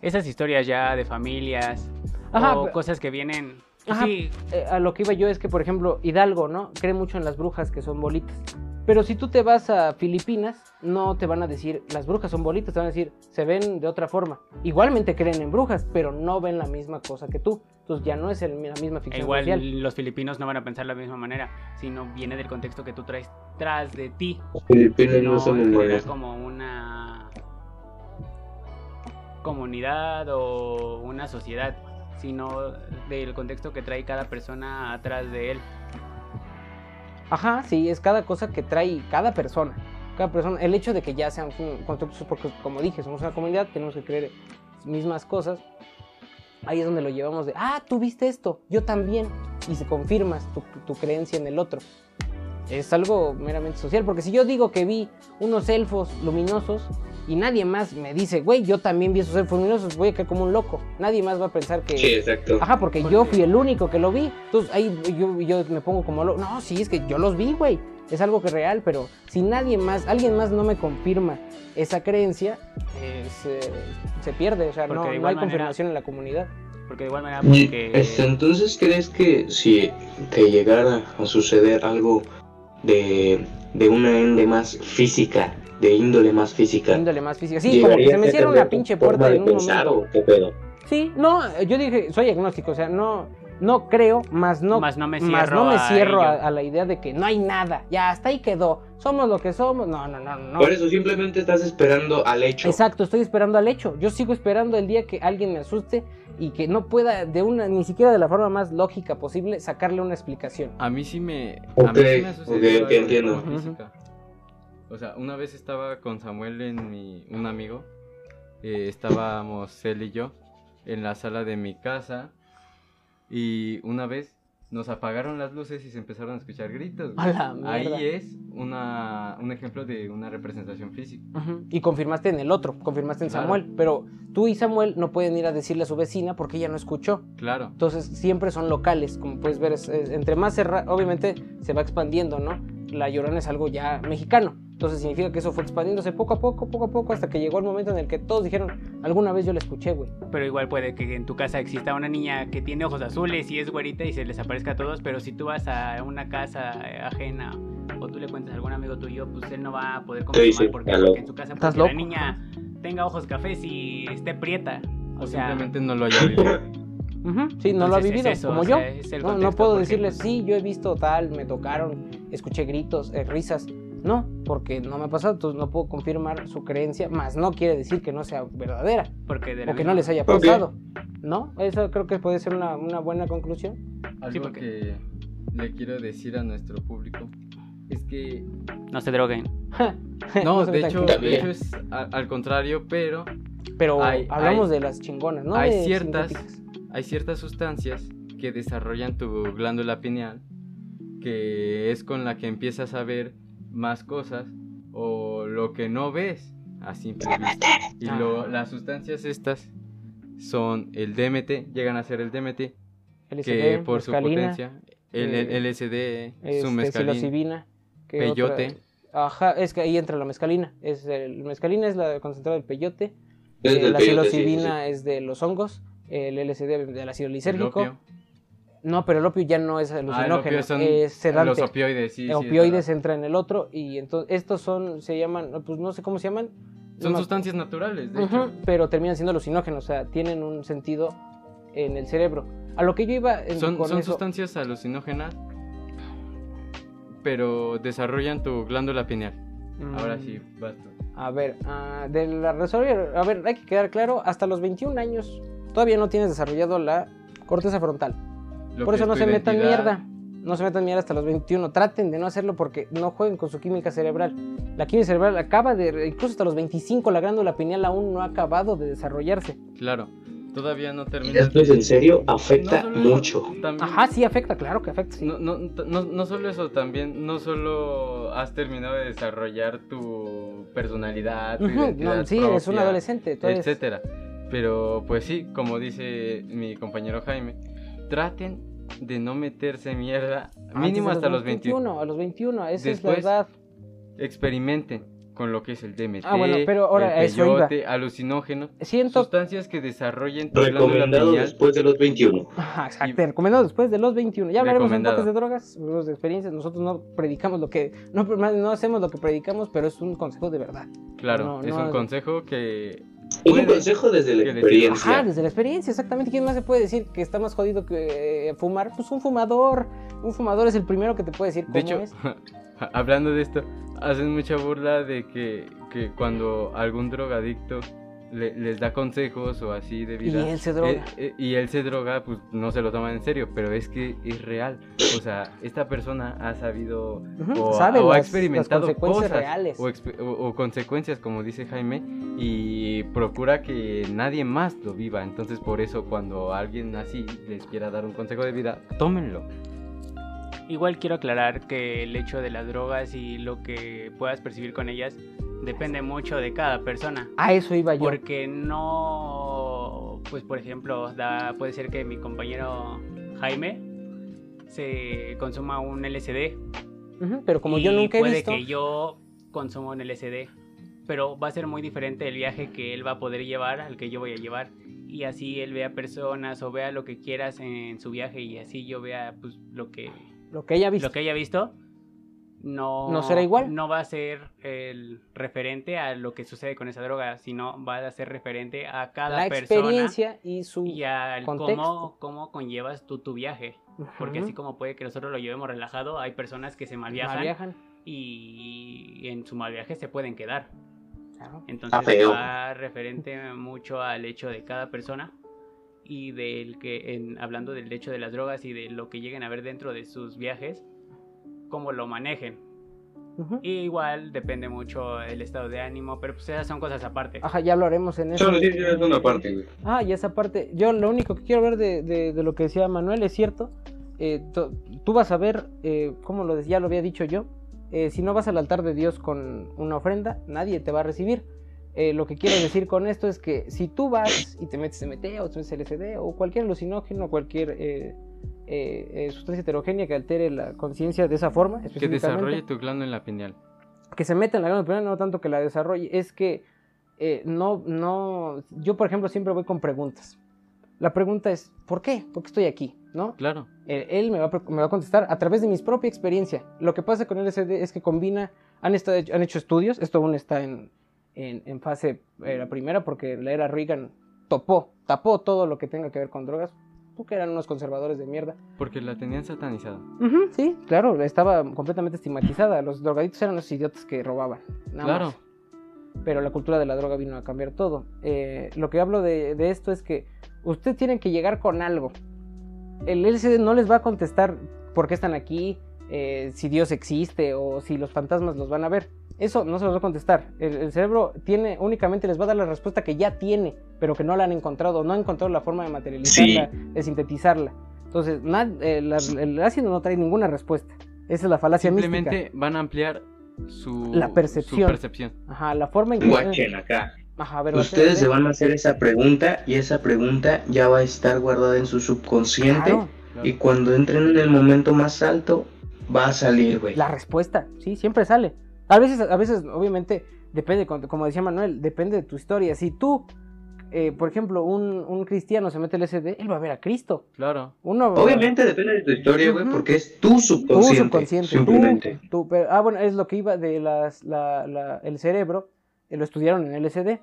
esas historias ya de familias Ajá, o cosas que vienen Ajá, sí, eh, a lo que iba yo es que, por ejemplo, Hidalgo, ¿no? Cree mucho en las brujas que son bolitas. Pero si tú te vas a Filipinas, no te van a decir las brujas son bolitas, te van a decir se ven de otra forma. Igualmente creen en brujas, pero no ven la misma cosa que tú. Entonces ya no es el- la misma ficción igual social. los filipinos no van a pensar de la misma manera, sino viene del contexto que tú traes tras de ti. Los filipinos no, No son como una comunidad o una sociedad, sino del contexto que trae cada persona atrás de él. Ajá, sí, es cada cosa que trae cada persona. Cada persona, el hecho de que ya sean constructos, porque como dije, somos una comunidad, tenemos que creer mismas cosas. Ahí es donde lo llevamos de, ah, tú viste esto, yo también. Y se confirmas tu, tu creencia en el otro. Es algo meramente social, porque si yo digo que vi unos elfos luminosos y nadie más me dice, güey, yo también vi esos elfos luminosos, voy a caer como un loco. Nadie más va a pensar que... Sí, exacto. Ajá, porque yo fui el único que lo vi. Entonces ahí yo, yo me pongo como lo. No, sí, es que yo los vi, güey. Es algo que es real, pero si nadie más, alguien más no me confirma esa creencia, eh, se, se pierde. O sea, no, no igual hay manera- confirmación en la comunidad. Porque de igual manera, porque este, entonces, ¿crees que si te llegara a suceder algo de, de una índole más física, de índole más física, Índole más física. Sí, como que se me cierra una pinche puerta en un momento. o qué pedo? Sí, no, yo dije, soy agnóstico, o sea, no, no creo, más no, Más no me más cierro no me a cierro a, la idea de que no hay nada. Ya, hasta ahí quedó. Somos lo que somos. No, no, no, no. Por eso simplemente estás esperando al hecho. Exacto, estoy esperando al hecho. Yo sigo esperando el día que alguien me asuste y que no pueda de una, ni siquiera de la forma más lógica posible, sacarle una explicación. A mí sí me. Ok, a mí sí me ha ok, sucedido ok, algo de entiendo. O sea, una vez estaba con Samuel en mi. un amigo. eh, estábamos él y yo en la sala de mi casa. Y una vez nos apagaron las luces y se empezaron a escuchar gritos. A. Ahí es una, un ejemplo de una representación física. Y confirmaste en el otro, confirmaste en Claro. Samuel. Pero tú y Samuel no pueden ir a decirle a su vecina porque ella no escuchó. Claro. Entonces siempre son locales, como puedes ver, es- es- entre más cerrado, obviamente se va expandiendo, ¿no? La llorona es algo ya mexicano. Entonces significa que eso fue expandiéndose poco a poco, poco a poco, hasta que llegó el momento en el que todos dijeron, alguna vez yo la escuché, güey. pero igual puede que en tu casa exista una niña que tiene ojos azules y es güerita y se les aparezca a todos, pero si tú vas a una casa ajena o tú le cuentas a algún amigo tuyo, pues él no va a poder confirmar porque, "Está porque loco". en su casa Estás porque la niña tenga ojos cafés y esté prieta. O O sea, simplemente no lo haya vivido. Ujú, Sí, no lo ha Entonces es vivido, eso, como o yo. sea, es el No, no puedo decirles, sí, yo he visto tal, me tocaron, escuché gritos, eh, risas. No, porque no me ha pasado, entonces no puedo confirmar su creencia, más no quiere decir que no sea verdadera porque o que no les haya pasado. ¿No? Eso creo que puede ser una, una buena conclusión. Algo porque- que le quiero decir a nuestro público es que No se droguen. [LAUGHS] No, se de hecho, de hecho es al contrario, pero Pero hay- hablamos hay- de las chingonas, ¿no? hay De ciertas- hay ciertas sustancias que desarrollan tu glándula pineal que es con la que empiezas a ver más cosas o lo que no ves a simple vista. Y lo- Ah. las sustancias estas son el DMT, llegan a ser el DMT, LSD, que por su potencia, el, el LSD, este, su mescalina, psilocibina, ¿qué peyote. otra? Ajá, es que ahí entra la mescalina. Es el mescalina es la concentrada del peyote, Es eh, del la peyote, sí, sí, psilocibina es de los hongos, el LSD del ácido el lisérgico. No, pero el opio ya no es Ah, el alucinógeno, opio son es sedante. los opioides, sí. sí, opioides es entran en el otro y entonces estos son, se llaman, pues no sé cómo se llaman. Son No sustancias naturales, de Ujú, hecho. pero terminan siendo alucinógenos, o sea, tienen un sentido en el cerebro. A lo que yo iba en- Son, con son eso- sustancias alucinógenas, pero desarrollan tu glándula pineal. Ahora Mm, sí, basta. A ver, ah, de la resolver, a ver, hay que quedar claro, hasta los 21 años todavía no tienes desarrollado la corteza frontal. Lo Por eso es no se metan mierda. No se metan mierda hasta los 21. Traten de no hacerlo porque no jueguen con su química cerebral. La química cerebral acaba de, incluso hasta los 25, la glándula pineal aún no ha acabado de desarrollarse. Claro, todavía no Y termina. después, en serio, afecta No solo eso, mucho. también- Ajá, sí afecta, claro que afecta. sí. No, no, no, no solo eso, también, no solo has terminado de desarrollar tu personalidad, tu identidad sí, es un propia, adolescente. todavía es- etcétera. Pero pues sí, como dice mi compañero Jaime, traten de no meterse mierda mínimo hasta los 21. A los 21, esa es la edad. Experimenten con lo que es el DMT, Ah, bueno, pero ahora el peyote, alucinógenos, Siento. sustancias que desarrollen tu Recomendado después de los 21. [LAUGHS] Ajá, exacto. Recomendado después de los 21. Ya hablaremos poco de drogas, de experiencias. Nosotros no predicamos lo que. No, no hacemos lo que predicamos, pero es un consejo de verdad. Claro, No, es no, un consejo que Es un Puede consejo desde la experiencia. Ajá, desde la experiencia, exactamente. ¿Quién más se puede decir que está más jodido que eh, fumar? Pues un fumador. Un fumador es el primero que te puede decir cómo De hecho, es. [LAUGHS] hablando de esto, hacen mucha burla de que, que cuando algún drogadicto le- les da consejos o así de Y vida. él se droga. eh, eh, y él se droga, pues no se lo toman en serio, pero es que es real. O sea, esta persona ha sabido o, sabe o ha experimentado las consecuencias cosas reales. O, o- o consecuencias, como dice Jaime, y procura que nadie más lo viva. Entonces, por eso, cuando alguien así les quiera dar un consejo de vida, tómenlo. Igual quiero aclarar que el hecho de las drogas y lo que puedas percibir con ellas depende mucho de cada persona. A eso iba yo. Porque no, pues por ejemplo, da, puede ser que mi compañero Jaime se consuma un LSD. Pero como y yo nunca he puede visto. que yo consumo un LSD. Pero va a ser muy diferente el viaje que él va a poder llevar al que yo voy a llevar. Y así él vea personas o vea lo que quieras en su viaje y así yo vea pues lo que Lo que ella ha visto. lo que haya visto no, ¿No será igual? No va a ser el referente a lo que sucede con esa droga, sino va a ser referente a cada La persona experiencia y su. y al contexto. cómo, cómo conllevas tú tu viaje. Porque así como puede que nosotros lo llevemos relajado, hay personas que se malviajan malviajan. y en su mal viaje se pueden quedar. Claro. Entonces feo. va referente mucho al hecho de cada persona y del que, en, hablando del hecho de las drogas y de lo que lleguen a ver dentro de sus viajes, cómo lo manejen. Ujú. Y igual depende mucho el estado de ánimo, pero pues esas son cosas aparte. Ajá, ya hablaremos en eso. Solo sí, es una parte, güey. Ah, y esa parte. Yo lo único que quiero ver de, de- de lo que decía Manuel es cierto. eh, tú- vas a ver, eh, como lo, ya lo había dicho yo, eh, si no vas al altar de Dios con una ofrenda, nadie te va a recibir. Eh, lo que quiero decir con esto es que si tú vas y te metes MT o te metes LSD o cualquier alucinógeno, cualquier eh, eh, sustancia heterogénea que altere la conciencia de esa forma, Que desarrolle tu glándula pineal. que se meta en la glándula pineal, no tanto que la desarrolle, es que eh, no, no, yo por ejemplo siempre voy con preguntas. La pregunta es, ¿por qué? ¿Por qué estoy aquí? ¿No? Claro. Eh, él me va, a, me va a contestar a través de mi propia experiencia. Lo que pasa con el LSD es que combina, han, estado, han hecho estudios, esto aún está en, en, en fase eh, la primera porque la era Reagan topó, tapó todo lo que tenga que ver con drogas, porque eran unos conservadores de mierda. Porque la tenían satanizada. Sí, claro, estaba completamente estigmatizada. Los drogadictos eran los idiotas que robaban. nada Claro. más. Pero la cultura de la droga vino a cambiar todo. Eh, lo que hablo de, de esto es que ustedes tienen que llegar con algo. El LCD no les va a contestar por qué están aquí, eh, si Dios existe o si los fantasmas los van a ver. Eso no se los va a contestar. El, el cerebro tiene únicamente les va a dar la respuesta que ya tiene, pero que no la han encontrado, no han encontrado la forma de materializarla, de sintetizarla. Entonces, na- eh, la- el ácido no trae ninguna respuesta. Esa es la falacia Simplemente mística. van a ampliar su, La percepción. su percepción. Ajá, la forma en que. Guachen acá. Ajá, a ver, Ustedes se van a hacer esa pregunta y esa pregunta ya va a estar guardada en su subconsciente Claro, y cuando entren en el momento más alto va a salir, güey. la respuesta, sí, siempre sale. A veces, a veces, obviamente, depende, como decía Manuel, depende de tu historia. Si tú eh, por ejemplo, un, un cristiano se mete el LSD, él va a ver a Cristo. Claro. Uno, Obviamente depende de tu historia, güey, porque es tu tu subconsciente. subconsciente, tú- simplemente. tú- pero- ah, bueno, es lo que iba de las, la- la- el cerebro, eh, lo estudiaron en LSD.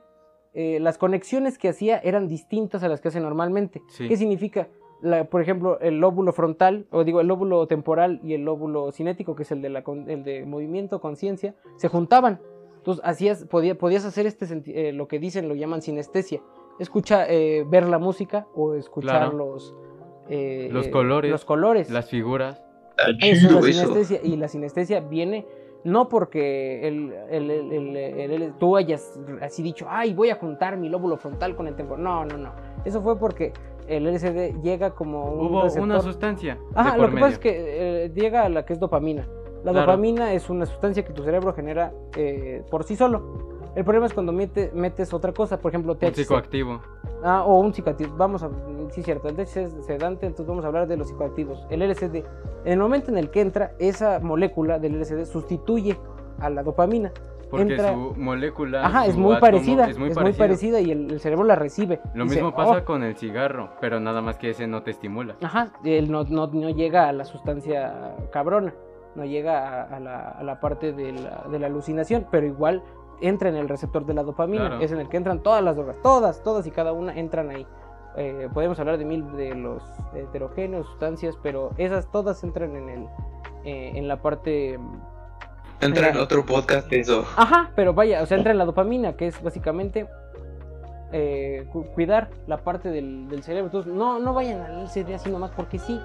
Eh, las conexiones que hacía eran distintas a las que hace normalmente. Sí. ¿Qué significa? La- por ejemplo, el lóbulo frontal, o digo, el lóbulo temporal y el lóbulo cinético, que es el de, la, el de movimiento, conciencia, se juntaban. Entonces, hacías, podía- podías hacer este eh, lo que dicen, lo llaman sinestesia. Escucha, eh, ver la música o escuchar Claro. los... eh, Los colores, Los colores. Las figuras. Está Eso la sinestesia. Y la sinestesia viene no porque el, el- el- el- el- el- tú hayas así dicho, ay, voy a juntar mi lóbulo frontal con el temporal. No, no, no. Eso fue porque el LSD llega como un Hubo una sustancia. Ajá, lo que medio. pasa es que eh, llega a la que es dopamina. La Claro. dopamina es una sustancia que tu cerebro genera eh, por sí solo. El problema es cuando mete- metes otra cosa, por ejemplo, Un THC. psicoactivo. Ah, o un psicoactivo. Vamos a. Sí, cierto. El THC es sedante, entonces vamos a hablar de los psicoactivos. El LSD. En el momento en el que entra, esa molécula del LSD sustituye a la dopamina. Porque Entra- su molécula. Ajá, es muy átomo parecida. Es muy es muy parecida y el, el cerebro la recibe. Lo Dice, mismo pasa "Oh". con el cigarro, pero nada más que ese no te estimula. Ajá, él no, no, no llega a la sustancia cabrona. No llega a, a la, a la parte de la, de la alucinación, pero igual entra en el receptor de la dopamina. Claro. Es en el que entran todas las drogas. Todas, todas y cada una entran ahí. Eh, podemos hablar de mil de los heterogéneos, sustancias, pero esas todas entran en el eh, en la parte Entra en otro podcast eso. Ajá, pero vaya, o sea, entra en la dopamina, que es básicamente eh, cu- cuidar la parte del, del cerebro. Entonces, no, no vayan al LCD así nomás porque sí.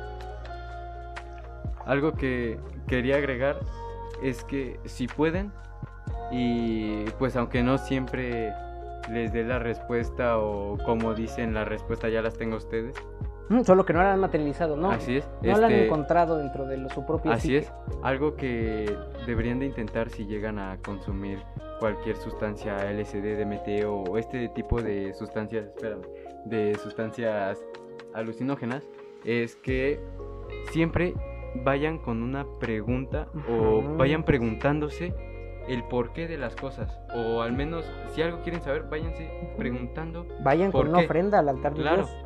Algo que quería agregar es que si pueden, y pues aunque no siempre les dé la respuesta o como dicen la respuesta ya las tengo ustedes, Mm, Solo que no la han materializado, ¿no? así es. No la han este, encontrado dentro de lo- su propia Así psique. es, algo que deberían de intentar si llegan a consumir cualquier sustancia LSD, DMT o este tipo de sustancias, espérame, de sustancias alucinógenas, es que siempre vayan con una pregunta o vayan preguntándose el porqué de las cosas o al menos si algo quieren saber, váyanse preguntando. Vayan ¿Por con una ofrenda al altar de Claro. Dios.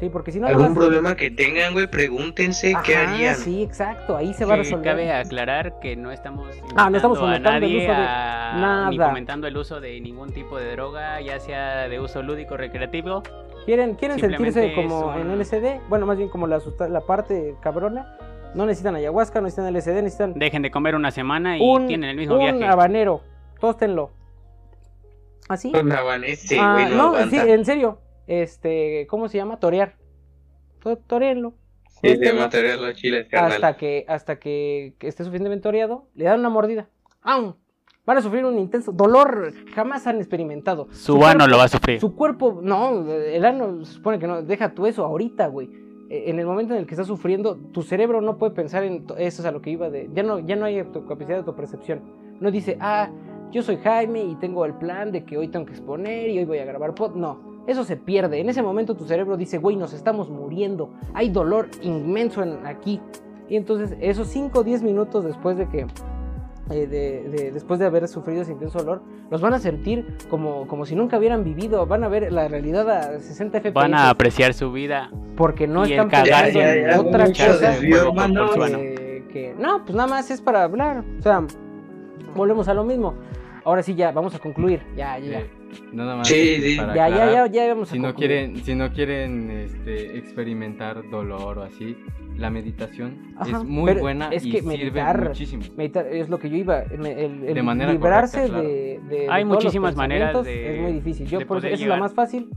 Sí, porque si no... ¿Algún problema que tengan, güey? Pregúntense qué Ajá, harían. Sí, exacto, ahí se va a resolver. cabe aclarar que no estamos Ah, no estamos a fomentando el nadie uso de a- ni nada. fomentando el uso de ningún tipo de droga, ya sea de uso lúdico recreativo. ¿Quieren, quieren sentirse como es en un- LSD? Bueno, más bien como la, la parte cabrona. No necesitan ayahuasca, no necesitan LSD, necesitan Dejen de comer una semana y un, tienen el mismo un viaje. habanero. Tóstenlo. ¿Así? Un habanese, Ah, güey, no, no, sí, en serio. Este, ¿cómo se llama? Torear. To- Toréenlo. Sí, de Tóstenlo material los chiles, carnal. hasta que hasta que, que esté suficientemente toreado, le dan una mordida. ¡Au! Van a sufrir un intenso dolor jamás han experimentado. Su ano cuerpo- lo va a sufrir. Su cuerpo, no, el ano se supone que no, deja tú eso ahorita, güey. Eh, En el momento en el que estás sufriendo, tu cerebro no puede pensar en eso es a lo que iba de, ya no, ya no hay tu capacidad de autopercepción. No dice, ah, yo soy Jaime y tengo el plan de que hoy tengo que exponer y hoy voy a grabar pod. No, eso se pierde. En ese momento tu cerebro dice, güey, nos estamos muriendo. Hay dolor inmenso en, aquí. Y entonces esos 5 o 10 minutos después de que eh, de, de- después de haber sufrido ese intenso dolor, los van a sentir como, como si nunca hubieran vivido, van a ver la realidad a 60 FPS. Van a apreciar su vida. porque no y están pensando en ya, ya, otra cosa desvío, que, que- no, pues nada más es para hablar. O sea, volvemos a lo mismo. Ahora sí ya, vamos a concluir. Ya, ya, ya. Eh, nada más Sí, sí. para Ya, ya, aclarar. ya, ya vamos a si no concluir. quieren si no quieren este, experimentar dolor o así la meditación Ajá, es muy buena es y que sirve meditar- muchísimo Meditar es lo que yo iba. El, el De manera librarse correcta, de, de- de Hay todos los muchísimas maneras de- Es muy difícil. Yo por eso, es la más fácil.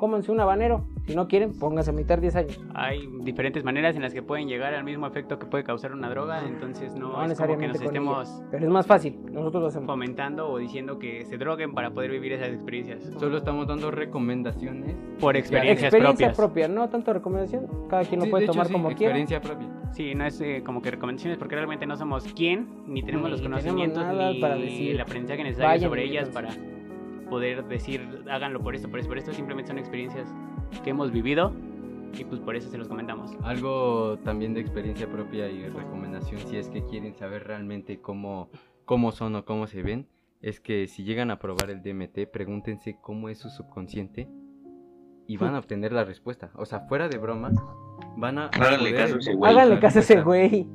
Cómanse un habanero. Si no quieren, pónganse a meditar 10 años. Hay diferentes maneras en las que pueden llegar al mismo efecto que puede causar una droga, entonces no, No, es como que nos estemos ella. Pero es más fácil. Nosotros lo hacemos. fomentando o diciendo que se droguen para poder vivir esas experiencias solo estamos dando recomendaciones por experiencias Experiencia propias. propia, no tanto recomendación. Cada quien lo Sí, puede de hecho, tomar sí, como quiera. experiencia propia Sí, no es eh, como que recomendaciones porque realmente no somos quién, ni tenemos Ni los tenemos conocimientos, nada ni para decir, el aprendizaje necesario sobre ellas para poder decir háganlo por esto, por esto, por esto. Simplemente son experiencias que hemos vivido y pues por eso se los comentamos. algo también de experiencia propia y recomendación si es que quieren saber realmente cómo cómo son o cómo se ven es que si llegan a probar el DMT pregúntense cómo es su subconsciente y van a obtener la respuesta. O sea, fuera de broma, van a. Háganle caso a ese güey. Háganle la caso a ese respuesta. güey.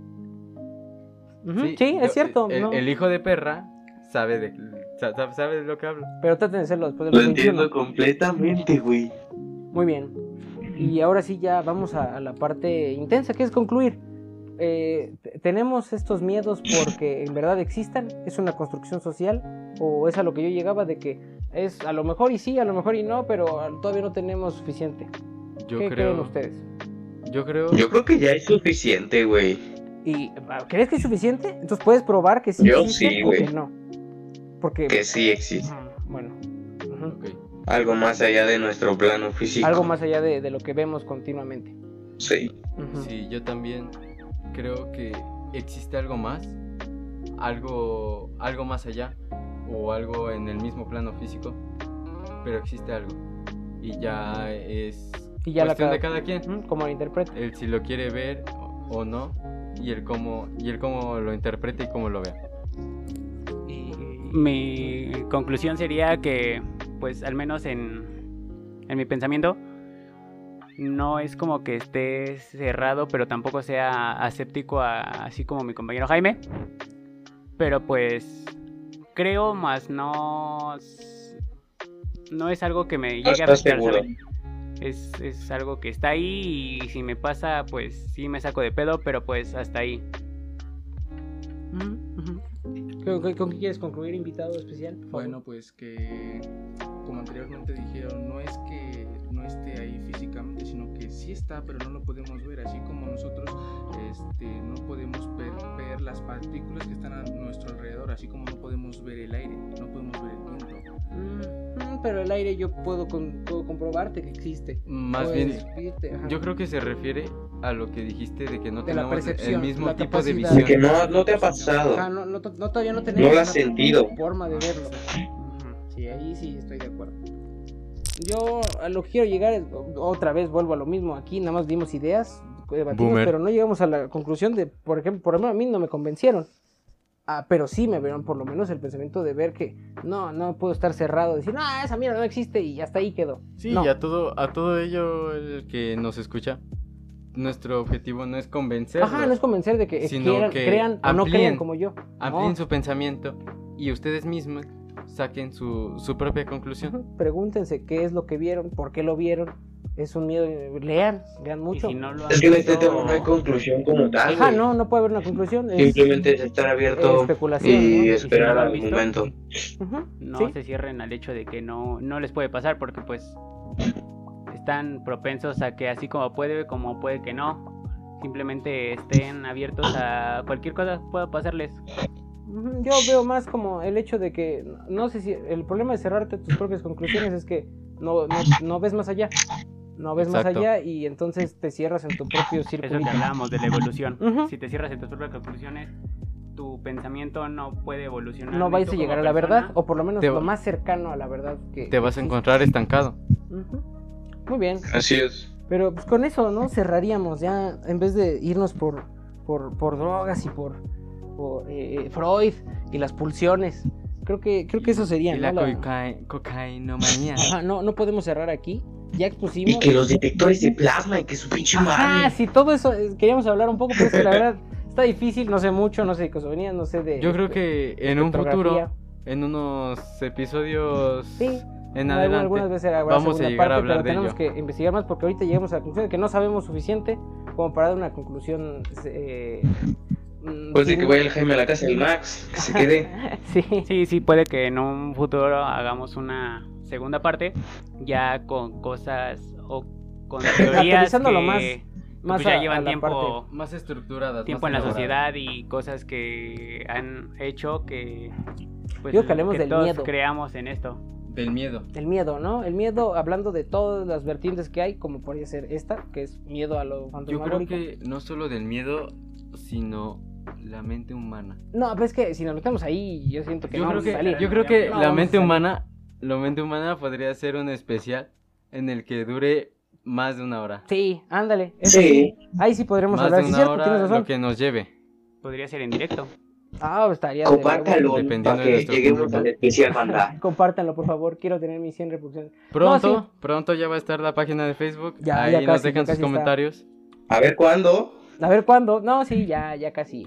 Ujú, Sí, es cierto. El, no. el hijo de perra sabe de, sa- sa- sabe de lo que habla. Pero traten de hacerlo después de Lo los 21. entiendo completamente, güey. Muy bien. Y ahora sí ya vamos a, a la parte intensa, que es concluir. Eh, ¿Tenemos estos miedos porque en verdad existan? ¿Es una construcción social? ¿O es a lo que yo llegaba de que es a lo mejor y sí, a lo mejor y no, pero todavía no tenemos suficiente? Yo ¿Qué creen creo. ustedes? Yo creo. Yo creo que ya es suficiente, güey. ¿Y ah, crees que es suficiente? Entonces puedes probar que sí Yo sí, o que güey. no. Porque Que sí existe. Ah, bueno, ujú. Ok. Algo más allá de nuestro plano físico. algo más allá de, de lo que vemos continuamente. Sí. Sí, yo también creo que existe algo más, algo, algo más allá, o algo en el mismo plano físico, pero existe algo. Y ya es Y ya la cuestión de cada- cada quien, Como lo interpreta. el si lo quiere ver o, no, y el cómo, y el cómo lo interprete y cómo lo vea. Mi conclusión sería que, pues al menos en, en mi pensamiento, no es como que esté cerrado, pero tampoco sea aséptico a- así como mi compañero Jaime. Pero pues creo, más no, no es algo que me llegue a estás afectar. Es, es algo que está ahí y si me pasa, pues sí me saco de pedo, pero pues hasta ahí. ¿Con, qué quieres concluir, invitado especial? Bueno, pues que, como anteriormente dijeron, no es que no esté ahí físicamente, sino que sí está, pero no lo podemos ver. Así como nosotros este, no podemos ver, ver las partículas que están a nuestro alrededor, así como no podemos ver el aire, no podemos ver el viento. Mm, pero el aire yo puedo, con- puedo comprobarte que existe. Más bien, yo creo que se refiere a lo que dijiste de que no De tenemos el mismo tipo de visión. Que no, no te ha pasado. Ajá, no, no, no, todavía no tenemos No lo has sentido. forma de verlo. Sí, ahí sí estoy de acuerdo. Yo a lo que quiero llegar otra vez vuelvo a lo mismo, aquí nada más dimos ideas, debatimos, Boomer. pero no llegamos a la conclusión de, por ejemplo, por ejemplo, a mí no me convencieron. Ah, pero sí me vieron por lo menos el pensamiento de ver que no, no puedo estar cerrado, decir, no, esa mierda no existe y hasta ahí quedó. Sí, No. y a todo, a todo ello el que nos escucha, nuestro objetivo no es convencer, Ajá, no es convencer de que Sino quieran- que crean o no crean como yo. amplíen No. su pensamiento y ustedes mismos saquen su, su propia conclusión. Pregúntense qué es lo que vieron, por qué lo vieron. Es un miedo, lean, lean mucho. si no Es que en este tema no hay conclusión como tal. Ajá, no, no puede haber una conclusión. es- Simplemente es estar abierto especulación, y ¿no? Y si esperar no al momento. No ¿sí? se cierren al hecho de que no, no les puede pasar porque pues están propensos a que así como puede, como puede que no. Simplemente estén abiertos a cualquier cosa pueda pasarles. Yo veo más como el hecho de que, no sé si, el problema de cerrarte tus propias conclusiones es que no, no, no ves más allá. No ves más allá y entonces te cierras en tu propio Es lo círculo. que hablábamos de la evolución. Si te cierras en tus propias conclusiones, tu pensamiento no puede evolucionar. No vais a llegar a la verdad, o por lo menos lo más cercano a la verdad que Te vas a existe. encontrar estancado. Muy bien. Así es. Pero pues con eso, ¿no? Cerraríamos ya, en vez de irnos por, por, por drogas y por, por, eh, Freud y las pulsiones. Creo que, creo que eso sería, y ¿no? la La- coca- cocainomanía. Ajá, no, no podemos cerrar aquí. Ya expusimos. Y que los detectores de plasma y que su pinche Ah, madre. sí, todo eso eh, queríamos hablar un poco, pero es que la verdad [LAUGHS] está difícil, no sé mucho, no sé de cosovenía, no sé de. Yo creo que en un futuro, en unos episodios Sí, en adelante, algunas veces habrá vamos a llegar a hablar pero de tenemos ello. que investigar más porque ahorita llegamos a la conclusión de que no sabemos suficiente como para dar una conclusión. eh, mm, Pues de sin- que vaya el Jaime a la casa del Max, que se quede. [LAUGHS] Sí. Sí, sí, puede que en un futuro hagamos una segunda parte ya con cosas o con [LAUGHS] teorías que más- que, Más pues, ya a- llevan a tiempo, parte. más estructuradas. tiempo más en la sociedad y cosas que han hecho que pues, Digo que hablemos del todos miedo. creamos en esto. Del miedo. El miedo, ¿no? El miedo, hablando de todas las vertientes que hay, como podría ser esta, que es miedo a lo Yo creo que no solo del miedo, sino la mente humana. No, pero es que si nos metemos ahí, yo siento que Yo no creo vamos a que, salir. yo creo que No la a mente humana, la mente humana podría ser un especial en el que dure más de una hora. Sí, ándale. eso Sí. Ahí sí podremos Más hablar. de Sí, una tienes hora razón. lo que nos lleve. Podría ser en directo. Ah, estaría Compártalo huevo. Dependiendo para de que lleguemos al especial banda. [LAUGHS] Compártanlo, por favor. Quiero tener mis 100 reproducciones. Pronto, No, sí. pronto ya va a estar la página de Facebook. Ya, Ahí ya nos casi, dejan sus está. comentarios. A ver cuándo. A ver cuándo. No, sí, ya, ya casi.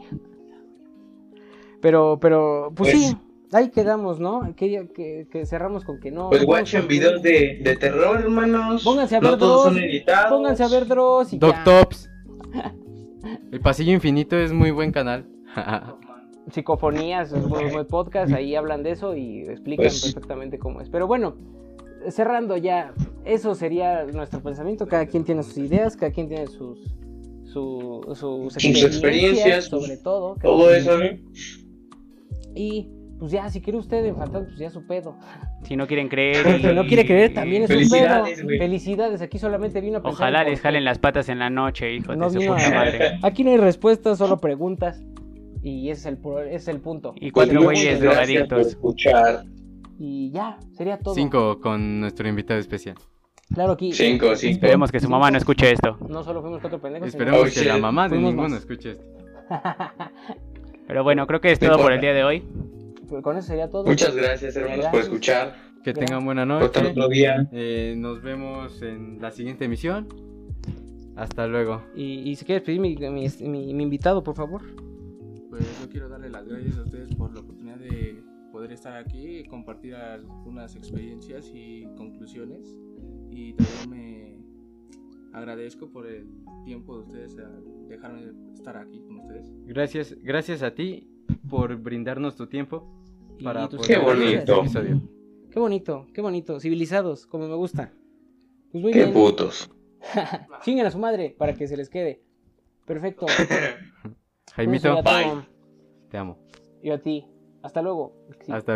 Pero, pero, pues, Pues- sí. Ahí quedamos, ¿no? Que, que, que cerramos con que no. Pues watchen videos de, de terror, hermanos. Pónganse a ver no todos Dross, son editados. Pónganse a ver Dross y Doc ya. Tops. [LAUGHS] El Pasillo Infinito es muy buen canal. [LAUGHS] Psicofonías, es un buen podcast, ahí hablan de eso y explican Pues- perfectamente cómo es. Pero bueno, cerrando ya, eso sería nuestro pensamiento. Cada quien tiene sus ideas, cada quien tiene sus, su- sus, experiencias, experiencias, sobre todo. Todo eso, ¿no? Y pues ya, si quiere usted en fantasma, pues ya su pedo. Si no quieren creer. [LAUGHS] Si no quiere creer, también es su pedo. Felicidades, aquí solamente vino a pensar Ojalá les jalen las patas en la noche, hijo No de su puta madre. Aquí no hay respuestas, solo preguntas. Y ese es el, ese es el punto. Y cuatro güeyes drogadictos. escuchar. Y ya, sería todo. Cinco con nuestro invitado especial. Claro, aquí. Cinco, cinco. Esperemos que su mamá no escuche esto. No solo fuimos cuatro pendejos. Esperemos Oh, que la mamá de Fuimos ninguno más. escuche esto. [LAUGHS] [LAUGHS] Pero bueno, creo que es todo por el día de hoy. Pues con eso sería todo. Muchas gracias, hermanos, por Gracias. escuchar. Que Gracias. tengan buena noche. otro día. Eh, nos vemos en la siguiente emisión. Hasta luego. Y, y si quieres pedir mi, mi, mi- mi invitado, por favor. Pues yo quiero darle las gracias a ustedes por la oportunidad de poder estar aquí y compartir algunas experiencias y conclusiones. Y también me agradezco por el tiempo de ustedes al dejarme estar aquí con ustedes. Gracias, gracias a ti por brindarnos tu tiempo para poder Qué hacer bonito. este episodio. Qué bonito, qué bonito. Civilizados, como me gusta. Pues muy Qué bien. putos. [LAUGHS] Chinguen a su madre para que se les quede. Perfecto. [LAUGHS] Jaimito, todo. te amo. Y a ti. Hasta luego. Sí. Hasta